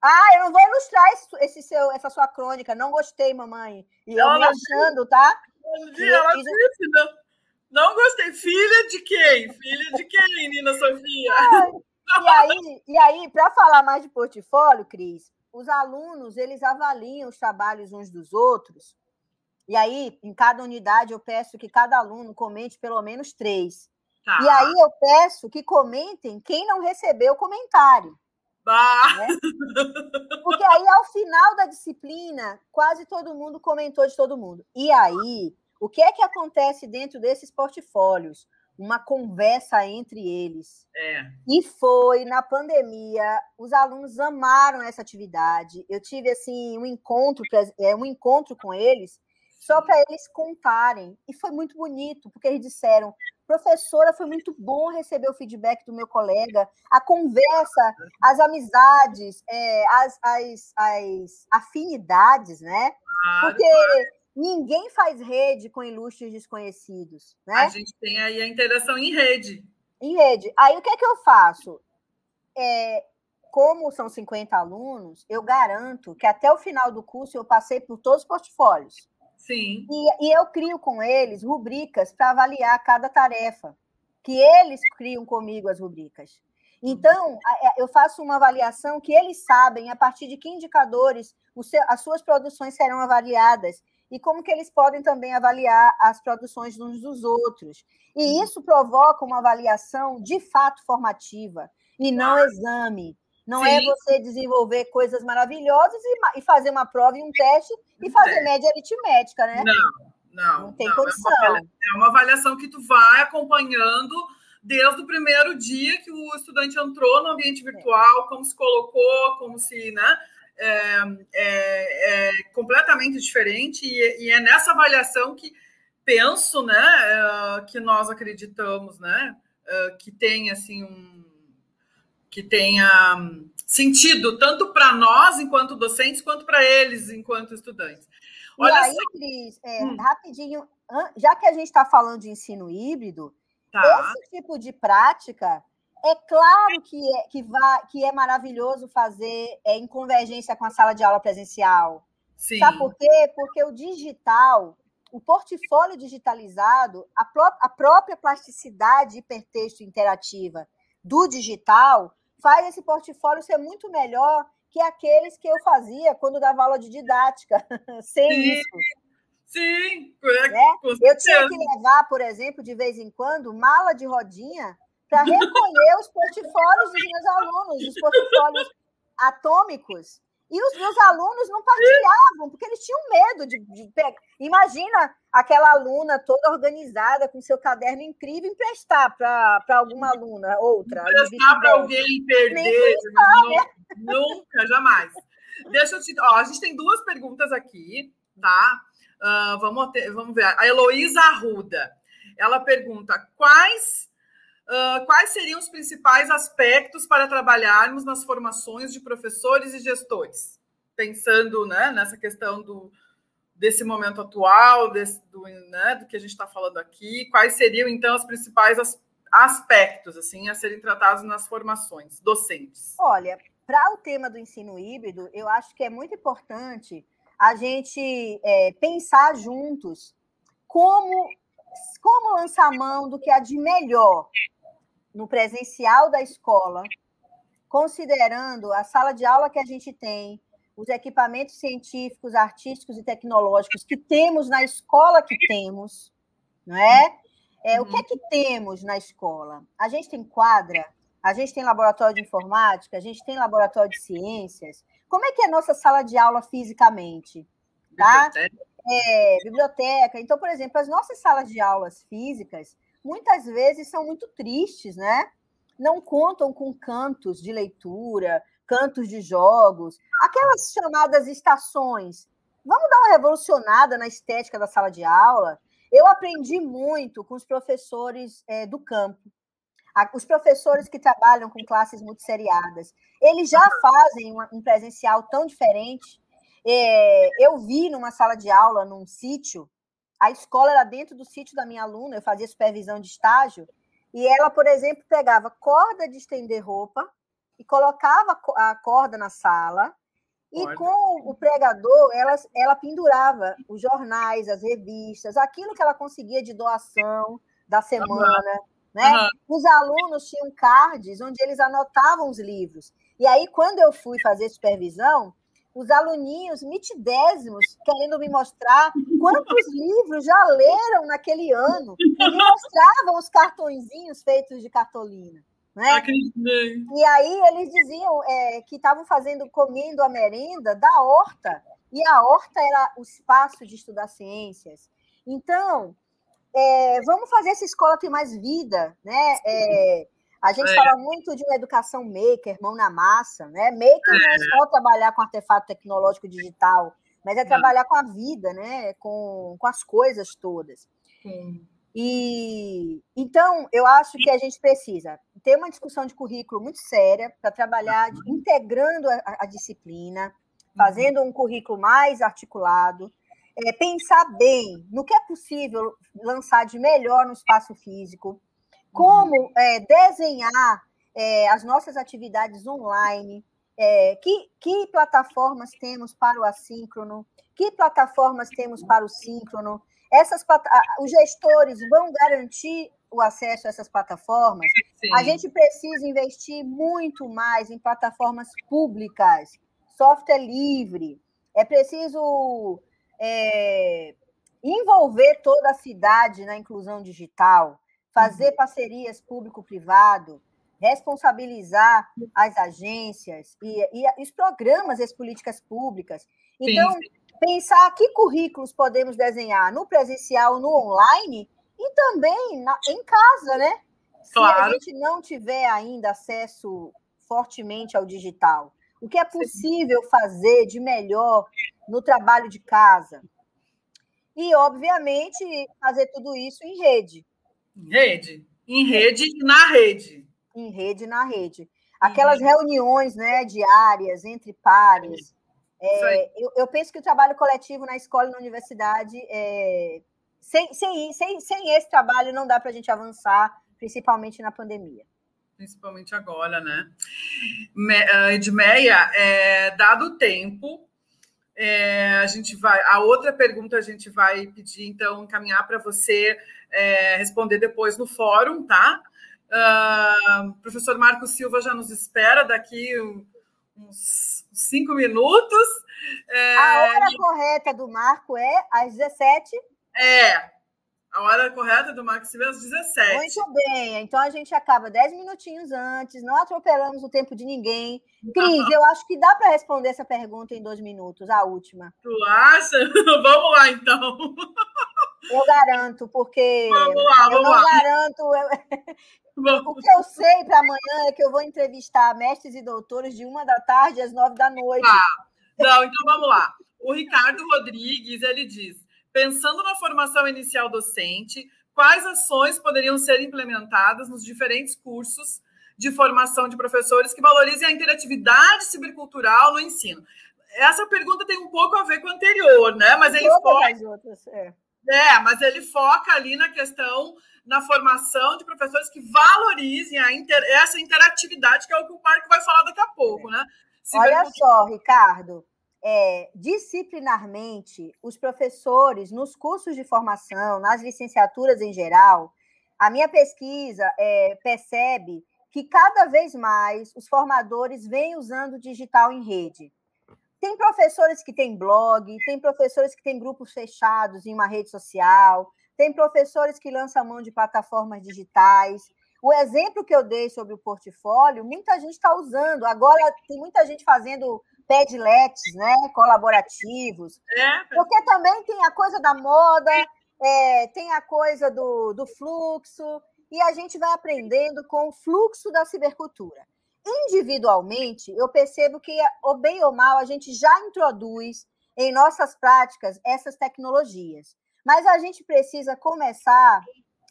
Ah, eu não vou ilustrar esse, esse seu, essa sua crônica. Não gostei, mamãe. E eu me achando, tá? ela disse, não, não gostei. Filha de quem? Filha de quem, Nina Sofia? e aí, e aí para falar mais de portfólio, Cris, os alunos eles avaliam os trabalhos uns dos outros. E aí, em cada unidade, eu peço que cada aluno comente pelo menos três. Tá. E aí eu peço que comentem quem não recebeu o comentário. Né? Porque aí, ao final da disciplina, quase todo mundo comentou de todo mundo. E aí, o que é que acontece dentro desses portfólios? uma conversa entre eles. É. E foi na pandemia, os alunos amaram essa atividade. Eu tive assim um encontro, é, um encontro com eles, só para eles contarem. E foi muito bonito, porque eles disseram: professora, foi muito bom receber o feedback do meu colega, a conversa, as amizades, é, as, as, as afinidades, né? Porque Ninguém faz rede com ilustres desconhecidos, né? A gente tem aí a interação em rede. Em rede. Aí o que é que eu faço? É, como são 50 alunos, eu garanto que até o final do curso eu passei por todos os portfólios. Sim. E, e eu crio com eles rubricas para avaliar cada tarefa, que eles criam comigo as rubricas. Então, é, eu faço uma avaliação que eles sabem a partir de que indicadores seu, as suas produções serão avaliadas e como que eles podem também avaliar as produções uns dos outros. E uhum. isso provoca uma avaliação de fato formativa e não exame. Não é Sim. é você desenvolver coisas maravilhosas e, e, fazer uma prova e um teste e fazer média aritmética, né? Não, não. Não tem não, condição. É uma, é uma avaliação que tu vai acompanhando desde o primeiro dia que o estudante entrou no ambiente virtual, como se colocou, como se, né? é, é, é completamente diferente e, e, é nessa avaliação que penso, né, é, que nós acreditamos, né, é, que tem assim um que tenha sentido tanto para nós enquanto docentes quanto para eles enquanto estudantes. Olha e aí, só... Cris, é, hum. rapidinho, já que a gente está falando de ensino híbrido, tá. esse tipo de prática é claro que é, que, vai, que é maravilhoso fazer é, em convergência com a sala de aula presencial. Sim. Sabe por quê? Porque o digital, o portfólio digitalizado, a, pró a própria plasticidade hipertexto interativa do digital faz esse portfólio ser muito melhor que aqueles que eu fazia quando dava aula de didática, sem Sim. isso. Sim, é, né? Eu tinha que levar, por exemplo, de vez em quando, mala de rodinha para recolher os portfólios dos meus alunos, os portfólios atômicos. E os meus alunos não partilhavam, porque eles tinham medo de, de pegar. Imagina aquela aluna toda organizada, com seu caderno incrível, emprestar para alguma aluna, outra. Emprestar para alguém perder. Pensar, né? Nunca, jamais. Deixa eu te. Ó, a gente tem duas perguntas aqui, tá? Uh, vamos, ter, vamos ver. A Heloísa Arruda. Ela pergunta: quais Uh, quais seriam os principais aspectos para trabalharmos nas formações de professores e gestores? Pensando né, nessa questão do, desse momento atual, desse, do, né, do que a gente está falando aqui, quais seriam, então, os principais as, aspectos assim a serem tratados nas formações docentes? Olha, para o tema do ensino híbrido, eu acho que é muito importante a gente é, pensar juntos como, como lançar mão do que há de melhor no presencial da escola, considerando a sala de aula que a gente tem, os equipamentos científicos, artísticos e tecnológicos que temos na escola que temos, não é? é uhum. O que é que temos na escola? A gente tem quadra, a gente tem laboratório de informática, a gente tem laboratório de ciências. Como é que é a nossa sala de aula fisicamente? Tá? É, biblioteca. Então, por exemplo, as nossas salas de aulas físicas muitas vezes são muito tristes, né? Não contam com cantos de leitura, cantos de jogos, aquelas chamadas estações. Vamos dar uma revolucionada na estética da sala de aula. Eu aprendi muito com os professores é, do campo, os professores que trabalham com classes multisseriadas. Eles já fazem um presencial tão diferente. É, eu vi numa sala de aula, num sítio, a escola era dentro do sítio da minha aluna, eu fazia supervisão de estágio, e ela, por exemplo, pegava corda de estender roupa, e colocava a corda na sala e Olha. com o pregador ela, ela pendurava os jornais, as revistas, aquilo que ela conseguia de doação da semana. Uhum. Né? Uhum. Os alunos tinham cards onde eles anotavam os livros. E aí, quando eu fui fazer supervisão, os aluninhos mitidésimos querendo me mostrar quantos livros já leram naquele ano e me mostravam os cartõezinhos feitos de cartolina. Né? Acreditei. E aí eles diziam é, que estavam fazendo, comendo a merenda da horta, e a horta era o espaço de estudar ciências. Então, é, vamos fazer essa escola ter mais vida, né? É, a gente é. fala muito de uma educação maker, mão na massa, né? Maker não é, é só trabalhar com artefato tecnológico digital, mas é trabalhar com a vida, né? Com, com as coisas todas. Sim. E então eu acho que a gente precisa ter uma discussão de currículo muito séria para trabalhar integrando a, a, disciplina, uhum. fazendo um currículo mais articulado, é, pensar bem no que é possível lançar de melhor no espaço físico, como uhum. é, desenhar é, as nossas atividades online, é, que, que plataformas temos para o assíncrono, que plataformas temos para o síncrono, essas, os gestores vão garantir o acesso a essas plataformas. Sim. A gente precisa investir muito mais em plataformas públicas, software livre. É preciso é, envolver toda a cidade na inclusão digital, fazer parcerias público-privado, responsabilizar as agências e, e, os programas e as políticas públicas. Então, sim, sim pensar que currículos podemos desenhar no presencial, no online e também na, em casa, né? Claro. Se a gente não tiver ainda acesso fortemente ao digital, o que é possível fazer de melhor no trabalho de casa? E, obviamente, fazer tudo isso em rede. Em rede. Em rede e na rede. Em rede e na rede. Aquelas reuniões né, diárias entre pares, é, eu, eu, penso que o trabalho coletivo na escola e na universidade, é, sem, sem, sem, sem esse trabalho, não dá para a gente avançar, principalmente na pandemia. Principalmente agora, né? Ah, Edmeia, é, dado o tempo, é, a gente vai. A outra pergunta a gente vai pedir, então, encaminhar para você é, responder depois no fórum, tá? Uh, o professor Marcos Silva já nos espera daqui uns cinco minutos. É... A hora correta do Marco é às 17? É, a hora correta do Marco é às 17. Muito bem, então a gente acaba 10 minutinhos antes, não atropelamos o tempo de ninguém. Cris, eu acho que dá para responder essa pergunta em dois minutos, a última. Tu acha? Vamos lá, então. Eu garanto, porque vamos lá, vamos eu não lá. garanto. O que eu sei para amanhã é que eu vou entrevistar mestres e doutores de uma da tarde às nove da noite. Ah, não, então vamos lá. O Ricardo Rodrigues ele diz: pensando na formação inicial docente, quais ações poderiam ser implementadas nos diferentes cursos de formação de professores que valorizem a interatividade cibercultural no ensino? Essa pergunta tem um pouco a ver com a anterior, né? Mas ele foca. Outras, é. É, mas ele foca ali na questão na formação de professores que valorizem inter... essa interatividade, que é o que o Marco vai falar daqui a pouco, né? Se Olha só, Ricardo, é, disciplinarmente, os professores, nos cursos de formação, nas licenciaturas em geral, a minha pesquisa é, percebe que cada vez mais os formadores vêm usando o digital em rede. Tem professores que têm blog, tem professores que têm grupos fechados em uma rede social, tem professores que lançam mão de plataformas digitais. O exemplo que eu dei sobre o portfólio, muita gente está usando. Agora tem muita gente fazendo pedlets, né, colaborativos, é. porque também tem a coisa da moda, é, tem a coisa do, do fluxo, e a gente vai aprendendo com o fluxo da cibercultura. Individualmente, eu percebo que, ou bem ou mal, a gente já introduz em nossas práticas essas tecnologias. Mas a gente precisa começar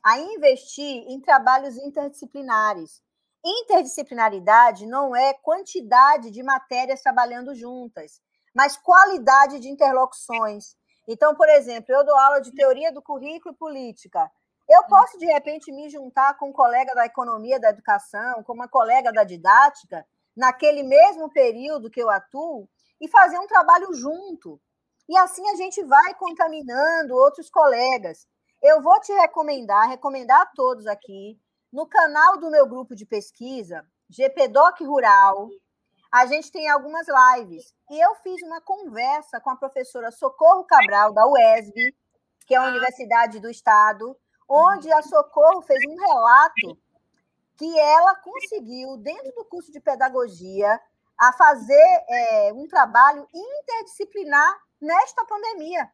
a investir em trabalhos interdisciplinares. Interdisciplinaridade não é quantidade de matérias trabalhando juntas, mas qualidade de interlocuções. Então, por exemplo, eu dou aula de teoria do currículo e política. Eu posso, de repente, me juntar com um colega da economia da educação, com uma colega da didática, naquele mesmo período que eu atuo, e fazer um trabalho junto. E assim a gente vai contaminando outros colegas. Eu vou te recomendar, recomendar a todos aqui, no canal do meu grupo de pesquisa, GPDoc Rural, a gente tem algumas lives. E eu fiz uma conversa com a professora Socorro Cabral, da UESB, que é a Universidade do Estado, onde a Socorro fez um relato que ela conseguiu, dentro do curso de pedagogia, a fazer é, um trabalho interdisciplinar nesta pandemia.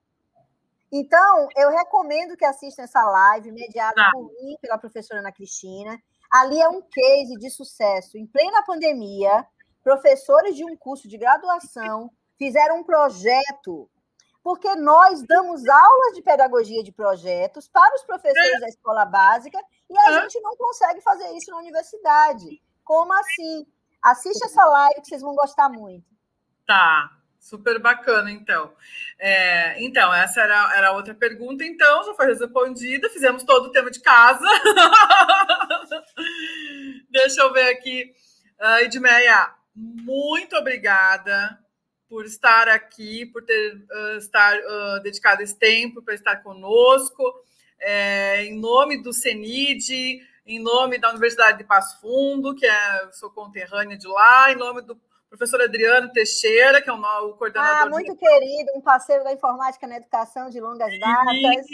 Então, eu recomendo que assistam essa live, mediada ah. por mim, pela professora Ana Cristina. Ali é um case de sucesso. Em plena pandemia, professores de um curso de graduação fizeram um projeto, porque nós damos aulas de pedagogia de projetos para os professores da escola básica e a gente não consegue fazer isso na universidade. Como assim? Assiste essa live que vocês vão gostar muito. Tá, super bacana, então. É, então, essa era, era outra pergunta, então, já foi respondida, fizemos todo o tema de casa. Deixa eu ver aqui. Uh, Edmeia, muito obrigada por estar aqui, por ter uh, estar uh, dedicado esse tempo para estar conosco. É, em nome do CENID, em nome da Universidade de Passo Fundo, que é sou conterrânea de lá, em nome do professor Adriano Teixeira, que é o, o coordenador. Ah, muito de... querido, um parceiro da informática na educação de longas datas.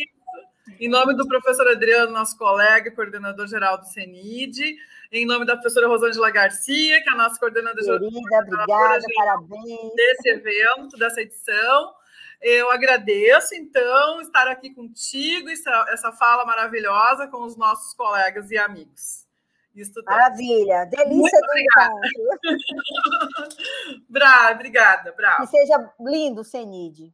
Em nome do professor Adriano, nosso colega e coordenador geral do CENID, em nome da professora Rosângela Garcia, que é a nossa coordenadora Querida, obrigada, parabéns. Desse evento, dessa edição. Eu agradeço, então, estar aqui contigo, essa, fala maravilhosa com os nossos colegas e amigos. Maravilha, delícia do encontro. Bra, obrigada, bravo. Que seja lindo, Senide.